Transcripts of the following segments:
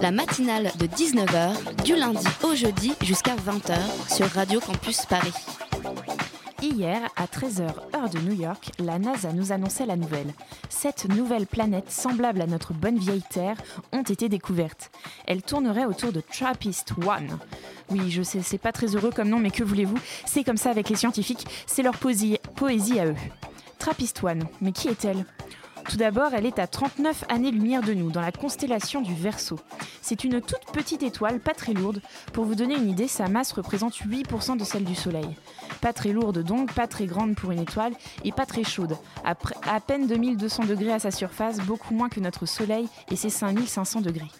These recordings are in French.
La matinale de 19h, du lundi au jeudi jusqu'à 20h sur Radio Campus Paris. Hier, à 13h, heure de New York, la NASA nous annonçait la nouvelle. Sept nouvelles planètes semblables à notre bonne vieille Terre ont été découvertes. Elles tourneraient autour de Trappist 1. Oui, je sais, c'est pas très heureux comme nom, mais que voulez-vous? C'est comme ça avec les scientifiques, c'est leur poésie, poésie à eux. Trappist 1, mais qui est-elle? Tout d'abord, elle est à 39 années-lumière de nous, dans la constellation du Verseau. C'est une toute petite étoile, pas très lourde. Pour vous donner une idée, sa masse représente 8% de celle du Soleil. Pas très lourde donc, pas très grande pour une étoile, et pas très chaude. À, peine 2200 degrés à sa surface, beaucoup moins que notre Soleil et ses 5500 degrés.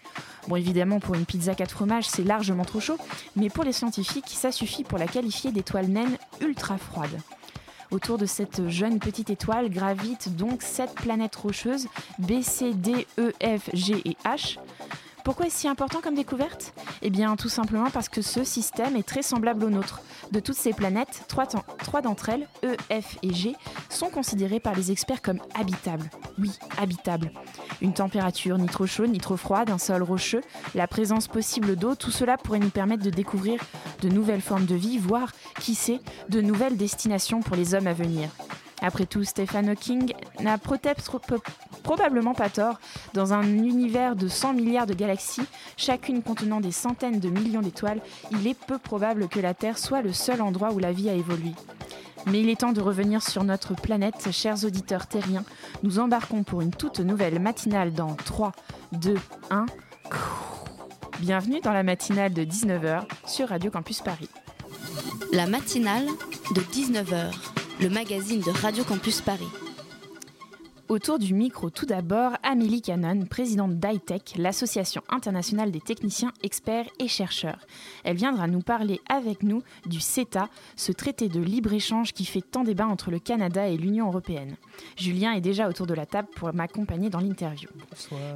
Bon, évidemment, pour une pizza 4 fromages, c'est largement trop chaud, mais pour les scientifiques, ça suffit pour la qualifier d'étoile naine ultra froide. Autour de cette jeune petite étoile gravitent donc sept planètes rocheuses B, C, D, E, F, G et H. Pourquoi est-ce si important comme découverte? Eh bien, tout simplement parce que ce système est très semblable au nôtre. De toutes ces planètes, trois, d'entre elles, E, F et G, sont considérées par les experts comme habitables. Oui, habitables. Une température ni trop chaude ni trop froide, un sol rocheux, la présence possible d'eau, tout cela pourrait nous permettre de découvrir de nouvelles formes de vie, voire, qui sait, de nouvelles destinations pour les hommes à venir. Après tout, Stephen Hawking n'a probablement pas tort. Dans un univers de 100 milliards de galaxies, chacune contenant des centaines de millions d'étoiles, il est peu probable que la Terre soit le seul endroit où la vie a évolué. Mais il est temps de revenir sur notre planète, chers auditeurs terriens. Nous embarquons pour une toute nouvelle matinale dans 3, 2, 1. Bienvenue dans la matinale de 19h sur Radio Campus Paris. La matinale de 19h, le magazine de Radio Campus Paris. Autour du micro, tout d'abord, Amélie Cannon, présidente d'ITEC, l'association internationale des techniciens, experts et chercheurs. Elle viendra nous parler avec nous du CETA, ce traité de libre-échange qui fait tant débat entre le Canada et l'Union européenne. Julien est déjà autour de la table pour m'accompagner dans l'interview.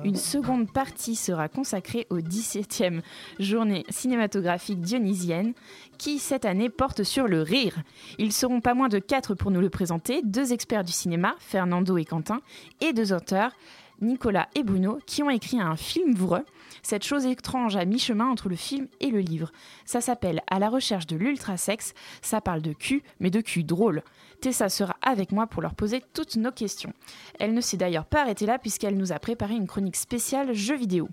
Une seconde partie sera consacrée aux 17e journée cinématographique dionysienne qui, cette année, porte sur le rire. Ils seront pas moins de quatre pour nous le présenter, deux experts du cinéma, Fernando et Quentin, et deux auteurs, Nicolas et Bruno, qui ont écrit un film vreux, cette chose étrange à mi-chemin entre le film et le livre. Ça s'appelle À la recherche de l'ultrasexe, ça parle de cul, mais de cul drôle. Tessa sera avec moi pour leur poser toutes nos questions. Elle ne s'est d'ailleurs pas arrêtée là puisqu'elle nous a préparé une chronique spéciale jeux vidéo.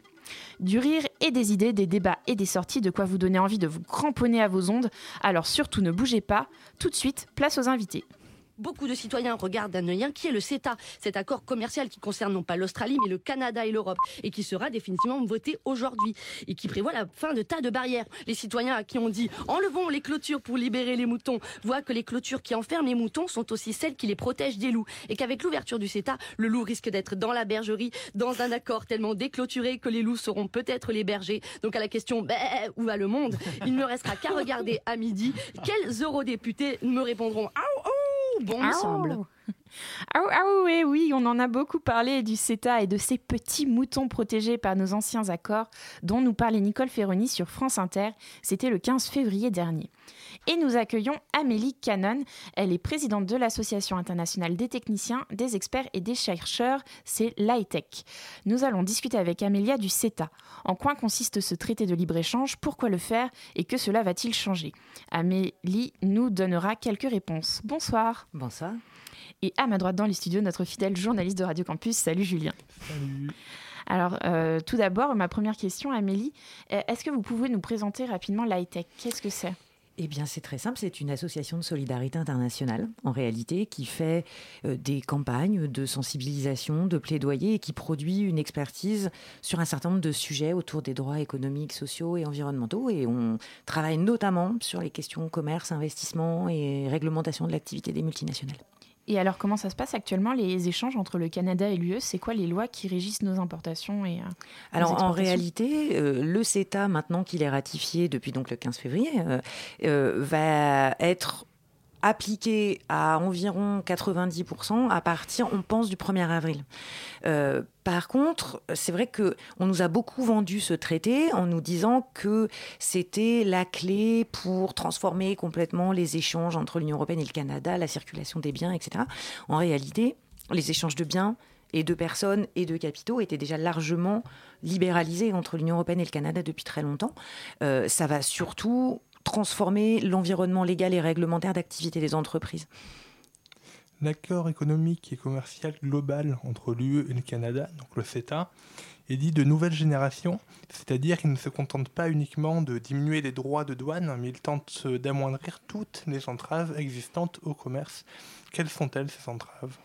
Du rire et des idées, des débats et des sorties, de quoi vous donner envie de vous cramponner à vos ondes. Alors surtout ne bougez pas. Tout de suite, place aux invités. Beaucoup de citoyens regardent d'un œil inquiet le CETA, cet accord commercial qui concerne non pas l'Australie mais le Canada et l'Europe et qui sera définitivement voté aujourd'hui et qui prévoit la fin de tas de barrières. Les citoyens à qui on dit enlevons les clôtures pour libérer les moutons voient que les clôtures qui enferment les moutons sont aussi celles qui les protègent des loups et qu'avec l'ouverture du CETA, le loup risque d'être dans la bergerie dans un accord tellement déclôturé que les loups seront peut-être les bergers. Donc à la question bah, où va le monde, il ne restera qu'à regarder à midi quels eurodéputés me répondront? Ah bon. Ah, ah oui, oui, on en a beaucoup parlé du CETA et de ces petits moutons protégés par nos anciens accords dont nous parlait Nicole Ferroni sur France Inter. C'était le 15 février dernier. Et nous accueillons Amélie Cannon. Elle est présidente de l'Association internationale des techniciens, des experts et des chercheurs, c'est l'ITEC. Nous allons discuter avec Amélia du CETA. En quoi consiste ce traité de libre-échange? Pourquoi le faire? Et que cela va-t-il changer? Amélie nous donnera quelques réponses. Bonsoir. Bonsoir. Et à ma droite dans les studios, notre fidèle journaliste de Radio Campus. Salut Julien. Alors, euh, tout d'abord, ma première question, Amélie, euh, est-ce que vous pouvez nous présenter rapidement l'ITEC Qu'est-ce que c'est? Eh bien, c'est très simple. C'est une association de solidarité internationale, en réalité, qui fait euh, des campagnes de sensibilisation, de plaidoyer et qui produit une expertise sur un certain nombre de sujets autour des droits économiques, sociaux et environnementaux. Et on travaille notamment sur les questions commerce, investissement et réglementation de l'activité des multinationales. Et alors, comment ça se passe actuellement, les échanges entre le Canada et l'UE C'est quoi les lois qui régissent nos importations et euh, Alors, en réalité, euh, le CETA, maintenant qu'il est ratifié depuis donc le 15 février, euh, va être appliqué à environ 90% à partir, on pense, du 1er avril. Euh, par contre, c'est vrai que on nous a beaucoup vendu ce traité en nous disant que c'était la clé pour transformer complètement les échanges entre l'Union européenne et le Canada, la circulation des biens, etc. En réalité, les échanges de biens et de personnes et de capitaux étaient déjà largement libéralisés entre l'Union européenne et le Canada depuis très longtemps. Euh, ça va surtout transformer l'environnement légal et réglementaire d'activité des entreprises. L'accord économique et commercial global entre l'UE et le Canada, donc le CETA, est dit de nouvelle génération, c'est-à-dire qu'il ne se contente pas uniquement de diminuer les droits de douane, mais il tente d'amoindrir toutes les entraves existantes au commerce. Quelles sont-elles ces entraves?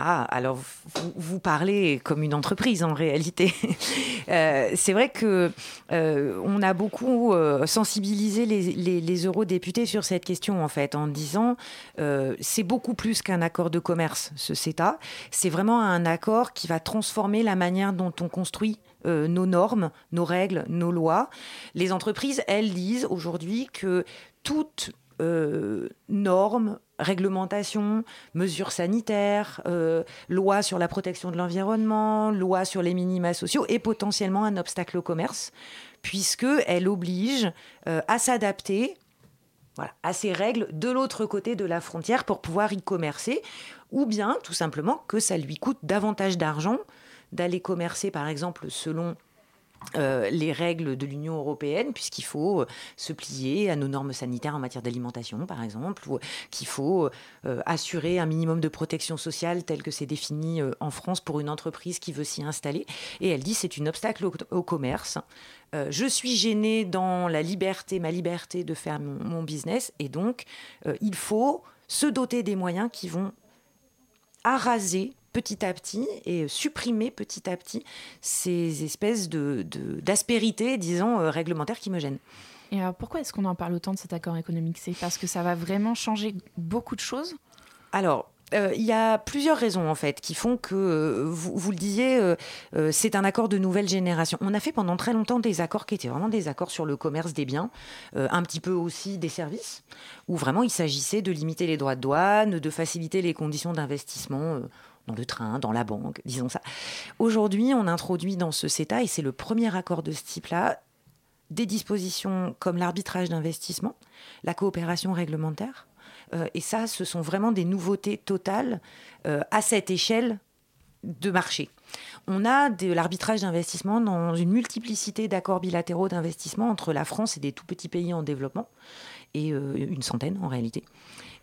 Ah, alors vous, parlez comme une entreprise en réalité. euh, c'est vrai que euh, on a beaucoup euh, sensibilisé les, eurodéputés sur cette question en fait, en disant c'est beaucoup plus qu'un accord de commerce, ce CETA. C'est vraiment un accord qui va transformer la manière dont on construit nos normes, nos règles, nos lois. Les entreprises, elles disent aujourd'hui que toute normes, réglementations, mesures sanitaires, euh, loi sur la protection de l'environnement, loi sur les minima sociaux et potentiellement un obstacle au commerce, puisqu'elle oblige euh, à s'adapter à ces règles de l'autre côté de la frontière pour pouvoir y commercer, ou bien tout simplement que ça lui coûte davantage d'argent d'aller commercer, par exemple, selon euh, les règles de l'Union européenne, puisqu'il faut euh, se plier à nos normes sanitaires en matière d'alimentation, par exemple, ou qu'il faut euh, assurer un minimum de protection sociale tel que c'est défini euh, en France pour une entreprise qui veut s'y installer. Et elle dit c'est un obstacle au, commerce. Euh, je suis gênée dans la liberté, ma liberté de faire mon, mon business, et donc euh, il faut se doter des moyens qui vont araser petit à petit et supprimer petit à petit ces espèces de, d'aspérité, disons, euh, réglementaires qui me gênent. Et alors pourquoi est-ce qu'on en parle autant de cet accord économique? C'est parce que ça va vraiment changer beaucoup de choses? Alors, euh, il y a plusieurs raisons en fait qui font que euh, vous, vous, le disiez, euh, c'est un accord de nouvelle génération. On a fait pendant très longtemps des accords qui étaient vraiment des accords sur le commerce des biens, un petit peu aussi des services, où vraiment il s'agissait de limiter les droits de douane, de faciliter les conditions d'investissement dans le train, dans la banque, disons ça. Aujourd'hui, on introduit dans ce CETA, et c'est le premier accord de ce type-là, des dispositions comme l'arbitrage d'investissement, la coopération réglementaire. Euh, et ça, ce sont vraiment des nouveautés totales euh, à cette échelle de marché. On a de l'arbitrage d'investissement dans une multiplicité d'accords bilatéraux d'investissement entre la France et des tout petits pays en développement, et euh, une centaine en réalité.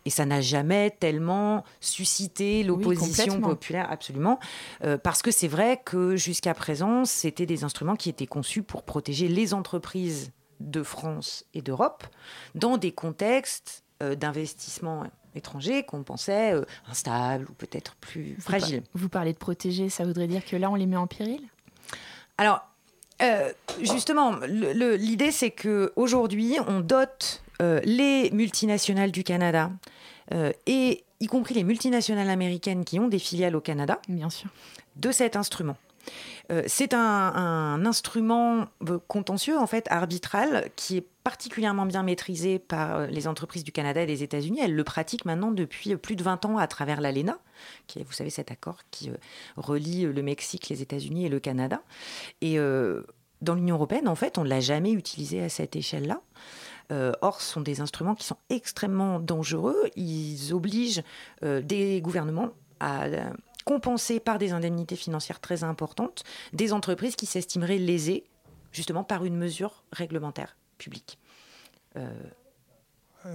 Et ça n'a jamais tellement suscité l'opposition oui, populaire, absolument. Euh, parce que c'est vrai que jusqu'à présent, c'était des instruments qui étaient conçus pour protéger les entreprises de France et d'Europe dans des contextes euh, d'investissement étrangers qu'on pensait euh, instables ou peut-être plus fragiles. Vous, parlez de protéger, ça voudrait dire que là, on les met en péril? Alors, euh, justement, l'idée, c'est qu'aujourd'hui, on dote euh, les multinationales du Canada euh, et y compris les multinationales américaines qui ont des filiales au Canada, bien sûr, de cet instrument. Euh, c'est un, un, instrument contentieux, en fait, arbitral, qui est particulièrement bien maîtrisé par les entreprises du Canada et des États-Unis. Elles le pratiquent maintenant depuis plus de 20 ans à travers l'ALENA, qui est, vous savez, cet accord qui relie le Mexique, les États-Unis et le Canada. Et dans l'Union européenne, en fait, on ne l'a jamais utilisé à cette échelle-là. Euh, or, ce sont des instruments qui sont extrêmement dangereux. Ils obligent euh, des gouvernements à compenser par des indemnités financières très importantes des entreprises qui s'estimeraient lésées justement par une mesure réglementaire publique. Euh,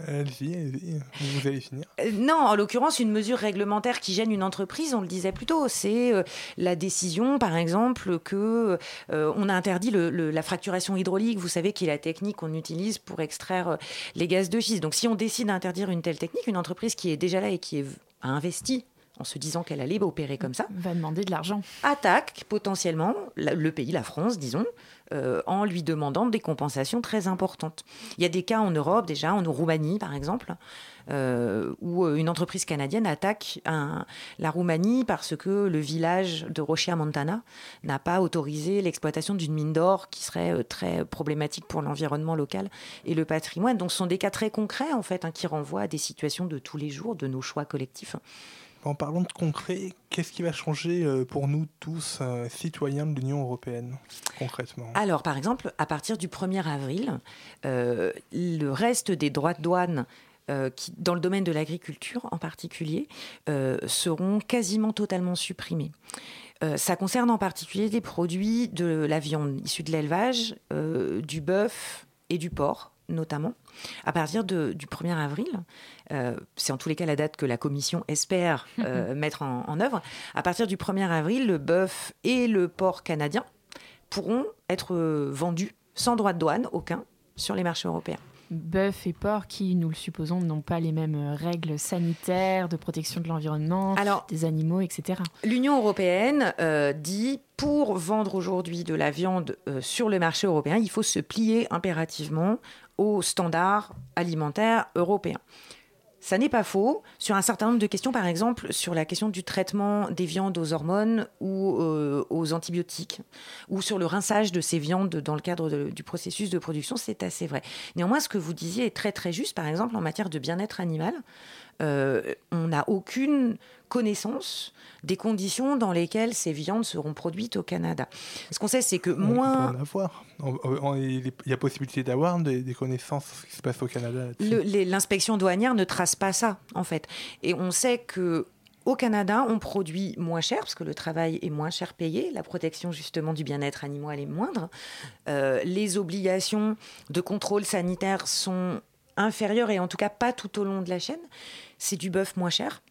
Allez-y, allez vous allez finir. Euh, non, en l'occurrence, une mesure réglementaire qui gêne une entreprise, on le disait plus tôt, c'est euh, la décision, par exemple, que euh, on a interdit le, le, la fracturation hydraulique, vous savez, qui est la technique qu'on utilise pour extraire euh, les gaz de schiste. Donc, si on décide d'interdire une telle technique, une entreprise qui est déjà là et qui est, a investi en se disant qu'elle allait opérer comme ça, va demander de l'argent. Attaque potentiellement le pays, la France, disons, euh, en lui demandant des compensations très importantes. Il y a des cas en Europe déjà, en Roumanie par exemple, euh, où une entreprise canadienne attaque la Roumanie parce que le village de Rochia Montana n'a pas autorisé l'exploitation d'une mine d'or qui serait très problématique pour l'environnement local et le patrimoine. Donc ce sont des cas très concrets en fait hein, qui renvoient à des situations de tous les jours, de nos choix collectifs. En parlant de concret, qu'est-ce qui va changer euh, pour nous tous, euh, citoyens de l'Union européenne, concrètement? Alors, par exemple, à partir du 1er avril, euh, le reste des droits de douane dans le domaine de l'agriculture en particulier, seront quasiment totalement supprimés. ça concerne en particulier des produits de la viande issue de l'élevage, du bœuf et du porc notamment. À partir du 1er avril, euh, c'est en tous les cas la date que la Commission espère euh, mettre en, œuvre, à partir du 1er avril, le bœuf et le porc canadien pourront être euh, vendus sans droit de douane aucun sur les marchés européens bœuf et porc qui, nous le supposons, n'ont pas les mêmes règles sanitaires, de protection de l'environnement, des animaux, etc. L'Union européenne dit pour vendre aujourd'hui de la viande sur le marché européen, il faut se plier impérativement standards alimentaires européens. Ça n'est pas faux sur un certain nombre de questions, par exemple sur la question du traitement des viandes aux hormones ou euh, aux antibiotiques, ou sur le rinçage de ces viandes dans le cadre du processus de production, c'est assez vrai. Néanmoins, ce que vous disiez est très très juste, par exemple en matière de bien-être animal. Euh, on n'a aucune connaissance des conditions dans lesquelles ces viandes seront produites au Canada. Ce qu'on sait, c'est que moins... Il y a possibilité d'avoir des, connaissances sur ce qui se passe au Canada. L'inspection douanière ne trace pas ça, en fait. Et on sait que au Canada, on produit moins cher parce que le travail est moins cher payé, la protection justement du bien-être animal est moindre, euh, les obligations de contrôle sanitaire sont inférieures et en tout cas pas tout au long de la chaîne. C'est du bœuf moins cher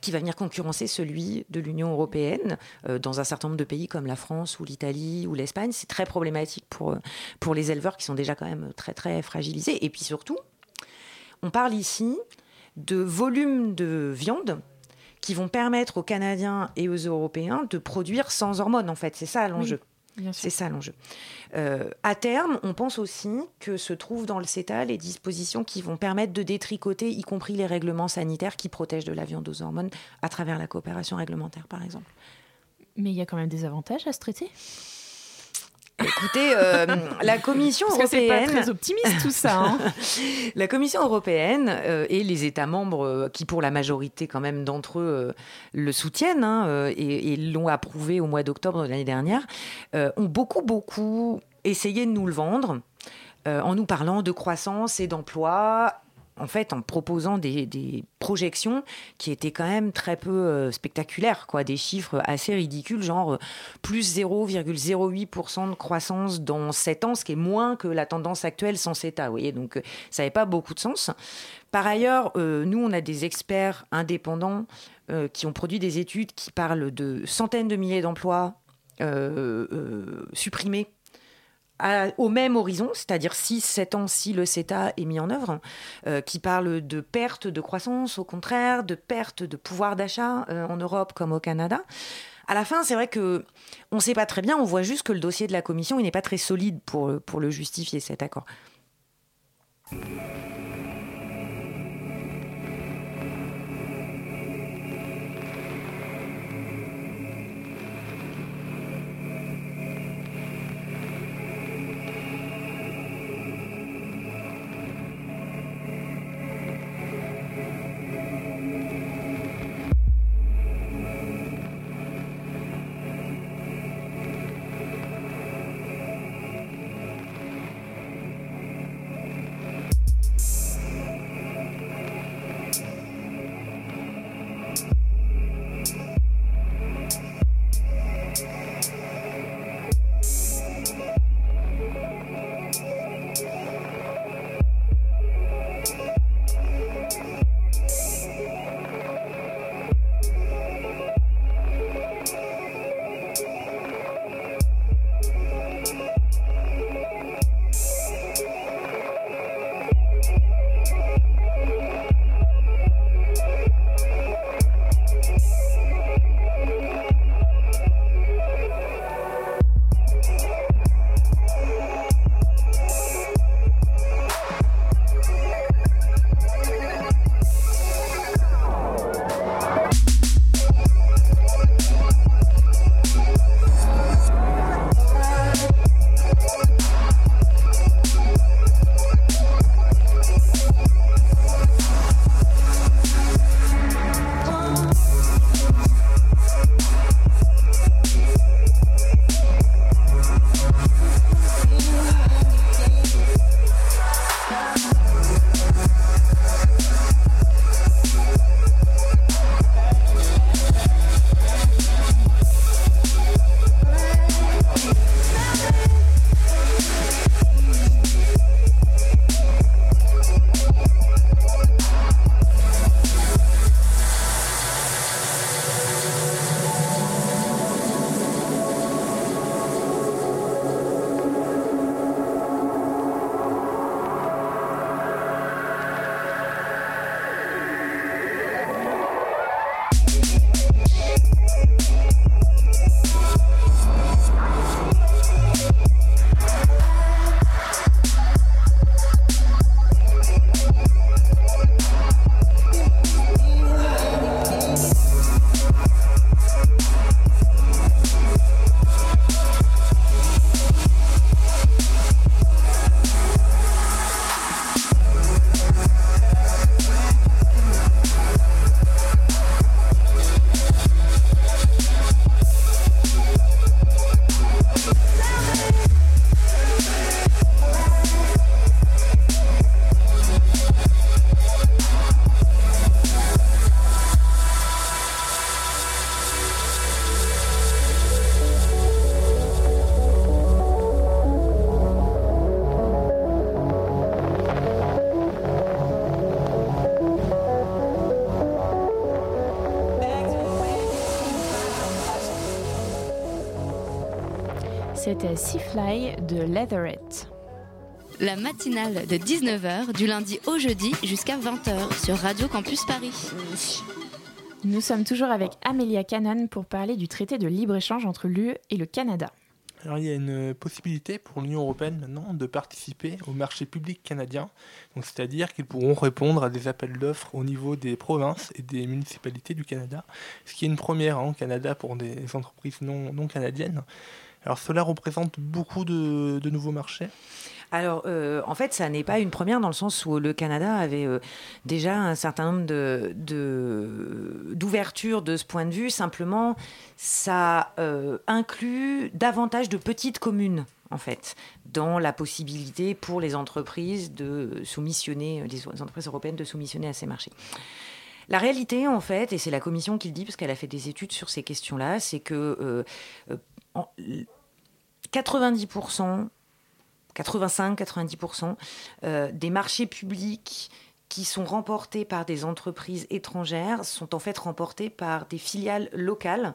qui va venir concurrencer celui de l'Union européenne euh, dans un certain nombre de pays comme la France ou l'Italie ou l'Espagne. C'est très problématique pour, euh, pour les éleveurs qui sont déjà quand même très très fragilisés. Et puis surtout, on parle ici de volumes de viande qui vont permettre aux Canadiens et aux Européens de produire sans hormones, en fait. C'est ça l'enjeu. C'est ça l'enjeu. Euh, à terme, on pense aussi que se trouvent dans le CETA les dispositions qui vont permettre de détricoter, y compris les règlements sanitaires qui protègent de la viande aux hormones à travers la coopération réglementaire, par exemple. Mais il y a quand même des avantages à ce traité Écoutez, euh, la Commission Parce européenne. C'est pas très optimiste tout ça. Hein. la Commission européenne euh, et les États membres, euh, qui pour la majorité quand même d'entre eux le soutiennent hein, et, et l'ont approuvé au mois d'octobre de l'année dernière, ont beaucoup beaucoup essayé de nous le vendre en nous parlant de croissance et d'emploi en fait, en proposant des, projections qui étaient quand même très peu euh, spectaculaires, quoi, des chiffres assez ridicules, genre euh, plus 0,08% de croissance dans 7 ans, ce qui est moins que la tendance actuelle sans CETA. Vous voyez, donc euh, ça n'avait pas beaucoup de sens. Par ailleurs, nous, on a des experts indépendants qui ont produit des études qui parlent de centaines de milliers d'emplois supprimés au même horizon, c'est-à-dire 6-7 ans si le CETA est mis en œuvre, euh, qui parle de perte de croissance, au contraire, de perte de pouvoir d'achat euh, en Europe comme au Canada. À la fin, c'est vrai que on ne sait pas très bien, on voit juste que le dossier de la Commission n'est pas très solide pour, pour le justifier, cet accord. C'était Seafly de Leatherette. La matinale de 19h du lundi au jeudi jusqu'à 20h sur Radio Campus Paris. Nous sommes toujours avec Amelia Cannon pour parler du traité de libre-échange entre l'UE et le Canada. Alors il y a une possibilité pour l'Union européenne maintenant de participer au marché public canadien, donc c'est-à-dire qu'ils pourront répondre à des appels d'offres au niveau des provinces et des municipalités du Canada, ce qui est une première hein, au Canada pour des entreprises non, non canadiennes. Alors cela représente beaucoup de, nouveaux marchés? Alors, euh, en fait, ça n'est pas une première dans le sens où le Canada avait euh, déjà un certain nombre d'ouvertures de, de, ce point de vue. Simplement, ça euh, inclut davantage de petites communes en fait, dans la possibilité pour les entreprises de soumissionner, les entreprises européennes de soumissionner à ces marchés. La réalité, en fait, et c'est la Commission qui le dit, parce qu'elle a fait des études sur ces questions-là, c'est que 90% 85-90% euh, des marchés publics qui sont remportés par des entreprises étrangères sont en fait remportés par des filiales locales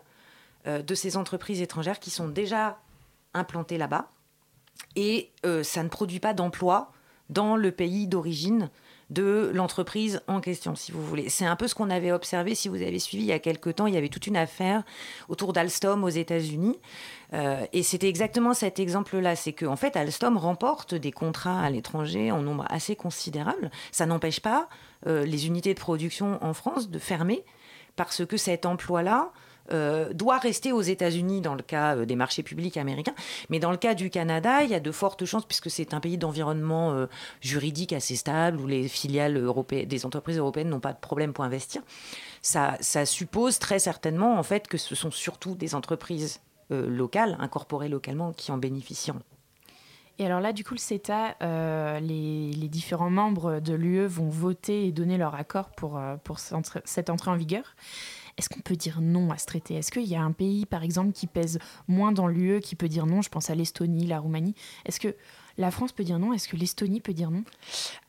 euh, de ces entreprises étrangères qui sont déjà implantées là-bas. Et euh, ça ne produit pas d'emplois dans le pays d'origine de l'entreprise en question, si vous voulez. C'est un peu ce qu'on avait observé, si vous avez suivi il y a quelques temps, il y avait toute une affaire autour d'Alstom aux États-Unis. Euh, et c'était exactement cet exemple-là. C'est qu'en en fait, Alstom remporte des contrats à l'étranger en nombre assez considérable. Ça n'empêche pas euh, les unités de production en France de fermer parce que cet emploi-là euh, doit rester aux États-Unis dans le cas euh, des marchés publics américains. Mais dans le cas du Canada, il y a de fortes chances, puisque c'est un pays d'environnement euh, juridique assez stable, où les filiales européennes, des entreprises européennes n'ont pas de problème pour investir. Ça, suppose très certainement en fait que ce sont surtout des entreprises locales, incorporées localement, qui en bénéficieront. Et alors là, du coup, le CETA, les, différents membres de l'UE vont voter et donner leur accord pour cette entrée en vigueur. Est-ce qu'on peut dire non à ce traité? Est-ce qu'il y a un pays, par exemple, qui pèse moins dans l'UE, qui peut dire non? Je pense à l'Estonie, la Roumanie. Est-ce que la France peut dire non Est-ce que l'Estonie peut dire non?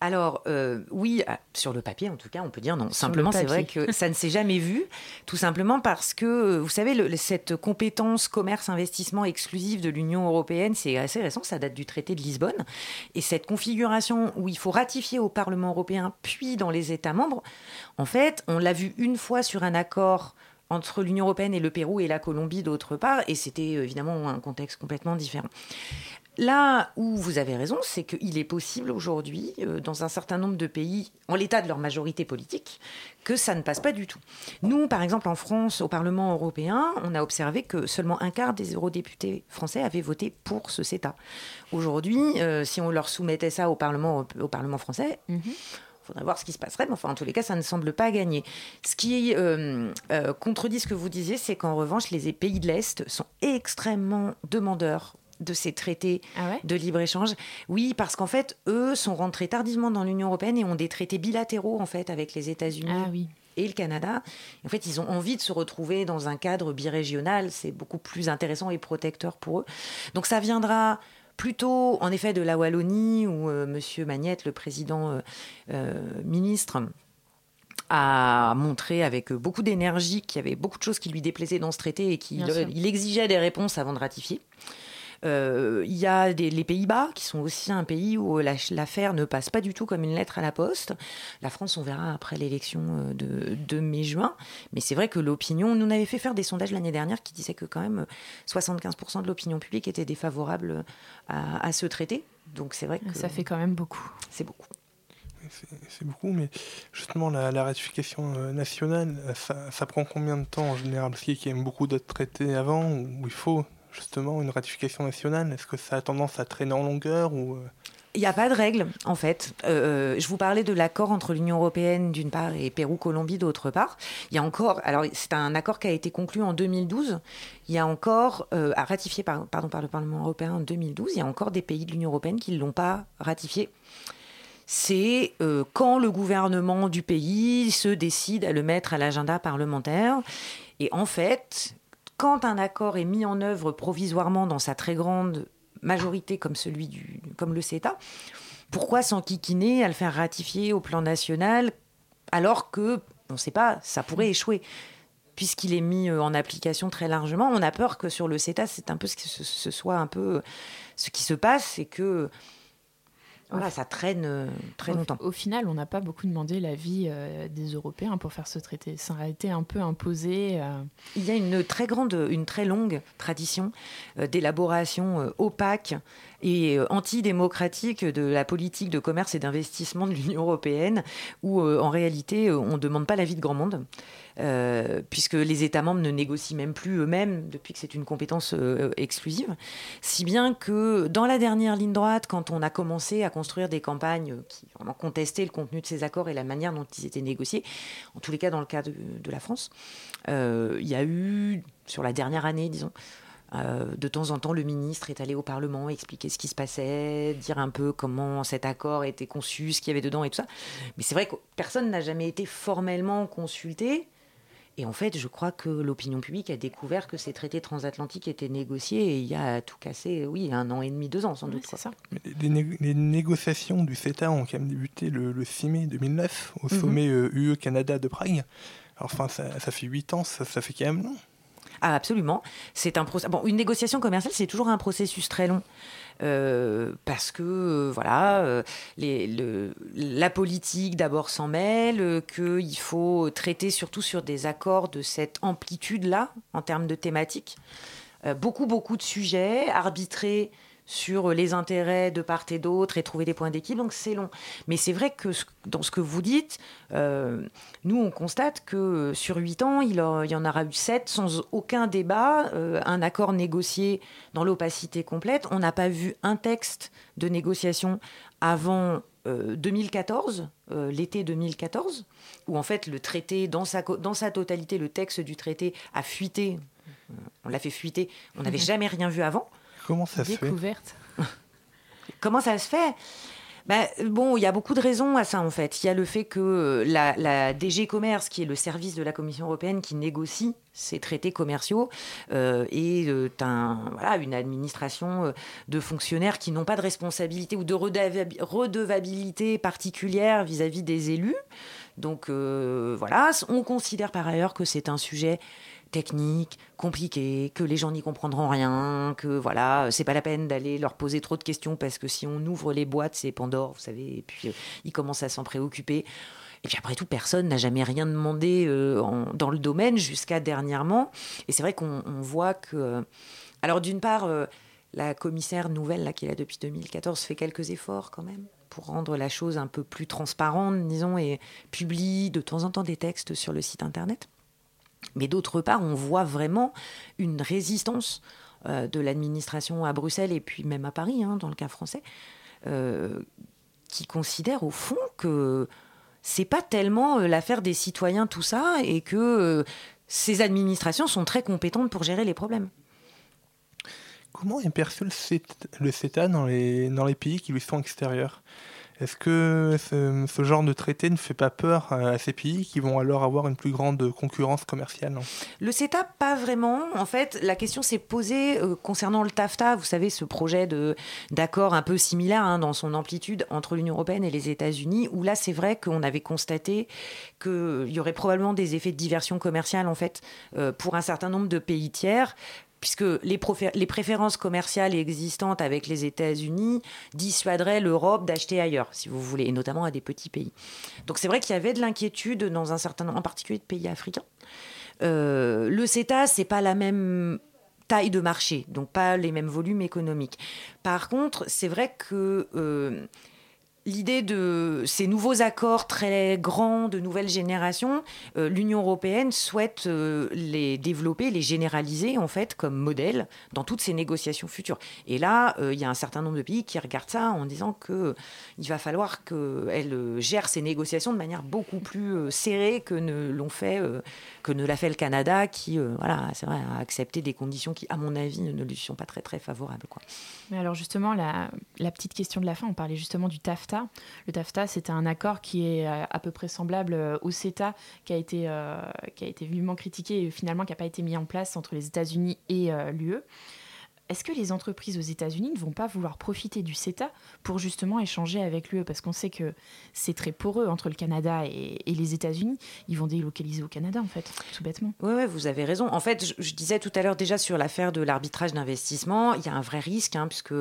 Alors, euh, oui, ah, sur le papier, en tout cas, on peut dire non. simplement, c'est vrai que ça ne s'est jamais vu, tout simplement parce que, euh, vous savez, cette compétence commerce-investissement exclusive de l'Union européenne, c'est assez récent, ça date du traité de Lisbonne. Et cette configuration où il faut ratifier au Parlement européen, puis dans les États membres, en fait, on l'a vu une fois sur un accord entre l'Union européenne et le Pérou et la Colombie d'autre part, et c'était euh, évidemment un contexte complètement différent. Là où vous avez raison, c'est qu'il est possible aujourd'hui, euh, dans un certain nombre de pays, en l'état de leur majorité politique, que ça ne passe pas du tout. Nous, par exemple, en France, au Parlement européen, on a observé que seulement un quart des eurodéputés français avaient voté pour ce CETA. Aujourd'hui, euh, si on leur soumettait ça au Parlement, au Parlement français, il faudrait voir ce qui se passerait, mais enfin, en tous les cas, ça ne semble pas gagner. Ce qui euh, contredit ce que vous disiez, c'est qu'en revanche, les pays de l'Est sont extrêmement demandeurs de ces traités ah de libre-échange. Oui, parce qu'en fait, eux sont rentrés tardivement dans l'Union européenne et ont des traités bilatéraux en fait avec les États-Unis. Ah et le Canada. En fait, ils ont envie de se retrouver dans un cadre birégional. C'est beaucoup plus intéressant et protecteur pour eux. Donc ça viendra plutôt, en effet, de la Wallonie, où euh, M. Magnette, le président euh, euh, ministre, a montré avec beaucoup d'énergie qu'il y avait beaucoup de choses qui lui déplaisaient dans ce traité et qu'il exigeait des réponses avant de ratifier. Euh, il y a les Pays-Bas, qui sont aussi un pays où l'affaire ne passe pas du tout comme une lettre à la poste. La France, on verra après l'élection euh, de, de mai-juin. Mais c'est vrai que l'opinion, nous on avait fait faire des sondages l'année dernière qui disaient que quand même 75% de l'opinion publique était défavorable à, ce traité. Donc c'est vrai que... Ça fait quand même beaucoup. C'est beaucoup c'est beaucoup, mais justement, la, ratification euh, nationale, ça, ça, prend combien de temps en général? Parce qu'il y a beaucoup d'autres traités avant où il faut justement une ratification nationale Est-ce que ça a tendance à traîner en longueur ou euh? il n'y a pas de règle, en fait. Euh, je vous parlais de l'accord entre l'Union européenne d'une part et Pérou-Colombie d'autre part. Il y a encore, alors c'est un accord qui a été conclu en 2012. Il y a encore, euh, à ratifier par, pardon, par le Parlement européen en 2012, il y a encore des pays de l'Union européenne qui ne l'ont pas ratifié. C'est quand le gouvernement du pays se décide à le mettre à l'agenda parlementaire. Et en fait, quand un accord est mis en œuvre provisoirement dans sa très grande majorité comme celui du comme le CETA, pourquoi s'enquiquiner à le faire ratifier au plan national alors que on ne sait pas, ça pourrait échouer? Puisqu'il est mis en application très largement. On a peur que sur le CETA, c'est un peu ce, que ce soit un peu ce qui se passe, c'est que voilà, ça traîne euh, très longtemps. Au, final, on n'a pas beaucoup demandé l'avis euh, des Européens pour faire ce traité. Ça a été un peu imposé. Euh. Il y a une très grande, une très longue tradition d'élaboration opaque et antidémocratique de la politique de commerce et d'investissement de l'Union européenne, où en réalité, on ne demande pas l'avis de grand monde. Euh, puisque les États membres ne négocient même plus eux-mêmes depuis que c'est une compétence euh, exclusive. Si bien que dans la dernière ligne droite, quand on a commencé à construire des campagnes qui vraiment contestaient le contenu de ces accords et la manière dont ils étaient négociés, en tous les cas dans le cas de, la France, euh, il y a eu, sur la dernière année, disons, de temps en temps, le ministre est allé au Parlement expliquer ce qui se passait, dire un peu comment cet accord était conçu, ce qu'il y avait dedans et tout ça. Mais c'est vrai que personne n'a jamais été formellement consulté. Et en fait, je crois que l'opinion publique a découvert que ces traités transatlantiques étaient négociés et il y a tout cassé, oui, un an et demi, deux ans sans doute. c'est ça. Les, négociations du CETA ont quand même débuté le, 6 mai 2009 au mhm. sommet UE-Canada euh, de Prague. Alors, enfin, ça, fait huit ans, ça, ça fait quand même long. Ah, absolument. C'est un bon, une négociation commerciale, c'est toujours un processus très long. Euh, parce que euh, voilà, euh, la politique d'abord s'en mêle, qu'il faut traiter surtout sur des accords de cette amplitude-là en termes de thématiques. beaucoup, beaucoup de sujets, arbitrés sur les intérêts de part et d'autre et trouver des points d'équilibre. Donc c'est long. Mais c'est vrai que dans ce que vous dites, euh, nous on constate que sur huit ans, il, y en aura eu sept sans aucun débat, euh, un accord négocié dans l'opacité complète. On n'a pas vu un texte de négociation avant 2014, euh, l'été 2014, où en fait le traité, dans sa, dans sa totalité, le texte du traité a fuité. On l'a fait fuiter. On n'avait jamais rien vu avant. Comment ça se fait Comment ça se fait? Ben, bon, il y a beaucoup de raisons à ça en fait. Il y a le fait que la, DG Commerce, qui est le service de la Commission européenne qui négocie ces traités commerciaux, euh, est euh, une administration euh, de fonctionnaires qui n'ont pas de responsabilité ou de redevabilité particulière vis-à-vis -vis des élus. Donc voilà, on considère par ailleurs que c'est un sujet technique, compliqué, que les gens n'y comprendront rien, que voilà, c'est pas la peine d'aller leur poser trop de questions parce que si on ouvre les boîtes, c'est Pandore, vous savez, et puis euh, ils commencent à s'en préoccuper. Et puis après tout, personne n'a jamais rien demandé euh, dans le domaine jusqu'à dernièrement. Et c'est vrai qu'on voit que. Euh, alors d'une part, la commissaire nouvelle, là, qui est là depuis 2014, fait quelques efforts quand même pour rendre la chose un peu plus transparente, disons, et publie de temps en temps des textes sur le site internet. Mais d'autre part, on voit vraiment une résistance euh, de l'administration à Bruxelles et puis même à Paris, hein, dans le cas français, euh, qui considère au fond que c'est pas tellement euh, l'affaire des citoyens tout ça et que ces administrations sont très compétentes pour gérer les problèmes. Comment est perçu le CETA dans les, dans les pays qui lui sont extérieurs? Est-ce que ce, genre de traité ne fait pas peur à ces pays qui vont alors avoir une plus grande concurrence commerciale? Le CETA, pas vraiment. En fait, la question s'est posée euh, concernant le TAFTA, vous savez, ce projet d'accord un peu similaire hein, dans son amplitude entre l'Union européenne et les États-Unis, où là, c'est vrai qu'on avait constaté qu'il y aurait probablement des effets de diversion commerciale, en fait, euh, pour un certain nombre de pays tiers puisque les, préférences commerciales existantes avec les États-Unis dissuaderaient l'Europe d'acheter ailleurs, si vous voulez, et notamment à des petits pays. Donc c'est vrai qu'il y avait de l'inquiétude dans un certain nombre, en particulier de pays africains. Euh, le CETA, c'est pas la même taille de marché, donc pas les mêmes volumes économiques. Par contre, c'est vrai que euh, l'idée de ces nouveaux accords très grands de nouvelle génération, euh, l'Union européenne souhaite euh, les développer, les généraliser en fait comme modèle dans toutes ses négociations futures. Et là, euh, il y a un certain nombre de pays qui regardent ça en disant que il va falloir qu'elle gère ces négociations de manière beaucoup plus serrée que ne l'ont fait, que ne l'a fait le Canada, qui voilà, c'est vrai, a accepté des conditions qui, à mon avis, ne lui sont pas très très favorables. Mais alors justement, la, la petite question de la fin, on parlait justement du Le TAFTA, c'était un accord qui est euh, à peu près semblable euh, au CETA, qui a été, euh, qui a été vivement critiqué et finalement qui n'a pas été mis en place entre les États-Unis et l'UE. Est-ce que les entreprises aux États-Unis ne vont pas vouloir profiter du CETA pour justement échanger avec l'UE Parce qu'on sait que c'est très poreux entre le Canada et, les États-Unis. Ils vont délocaliser au Canada, en fait, tout bêtement. Oui, vous avez raison. En fait, je, disais tout à l'heure déjà sur l'affaire de l'arbitrage d'investissement, il y a un vrai risque, hein, puisque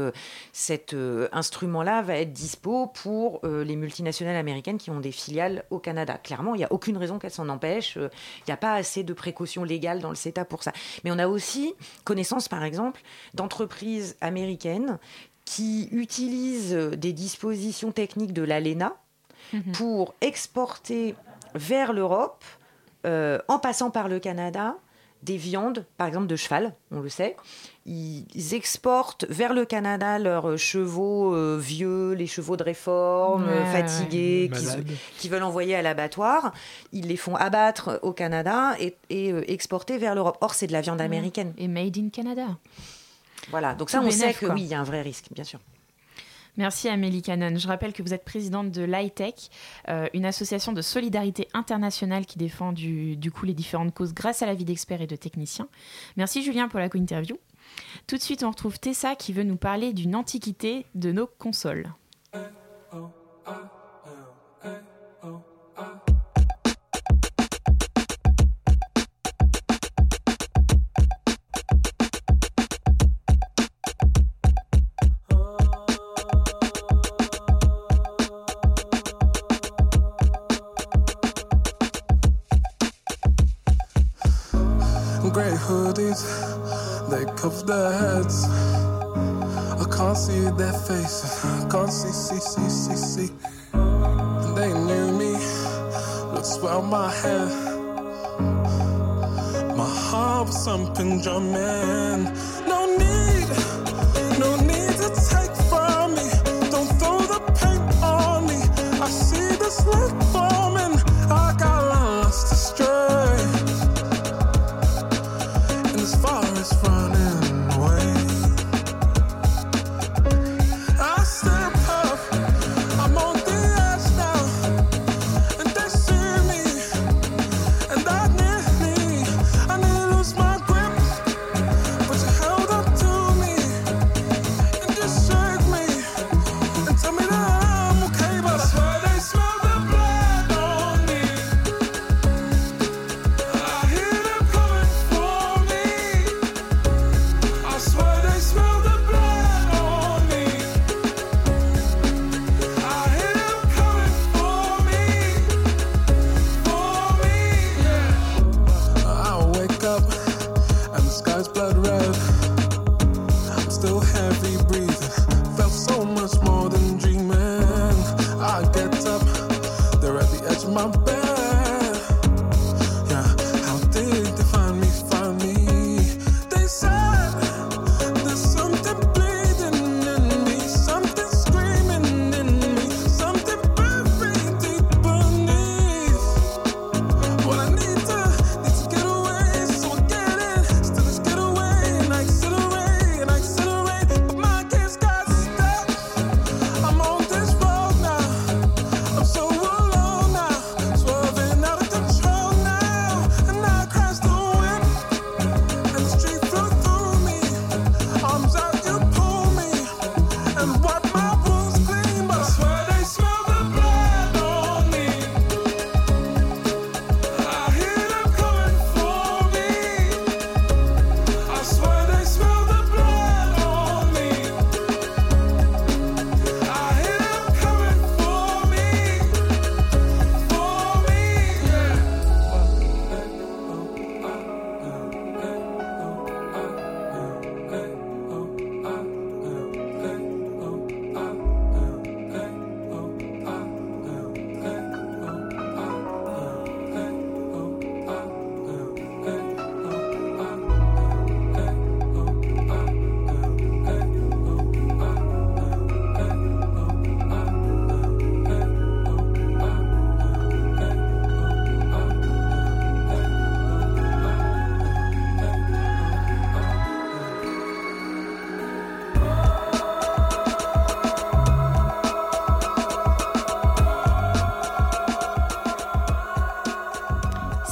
cet euh, instrument-là va être dispo pour euh, les multinationales américaines qui ont des filiales au Canada. Clairement, il n'y a aucune raison qu'elles s'en empêchent. Il n'y a pas assez de précautions légales dans le CETA pour ça. Mais on a aussi connaissance, par exemple, d'entreprises américaines qui utilisent des dispositions techniques de l'ALENA mhm. pour exporter vers l'Europe, euh, en passant par le Canada, des viandes, par exemple de cheval, on le sait. Ils exportent vers le Canada leurs chevaux euh, vieux, les chevaux de réforme, fatigués, qui, veulent envoyer à l'abattoir. Ils les font abattre au Canada et, euh, exporter vers l'Europe. Or, c'est de la viande américaine. Et made in Canada. Voilà, donc ça, on sait que oui, il y a un vrai risque, bien sûr. Merci Amélie Cannon. Je rappelle que vous êtes présidente de l'ITEC, euh, une association de solidarité internationale qui défend du, coup les différentes causes grâce à la vie d'experts et de techniciens. Merci Julien pour la co-interview. Tout de suite, on retrouve Tessa qui veut nous parler d'une antiquité de nos consoles. Can't see, see, see, see, see. And they knew me, looks well my head. My heart was thumping, drumming.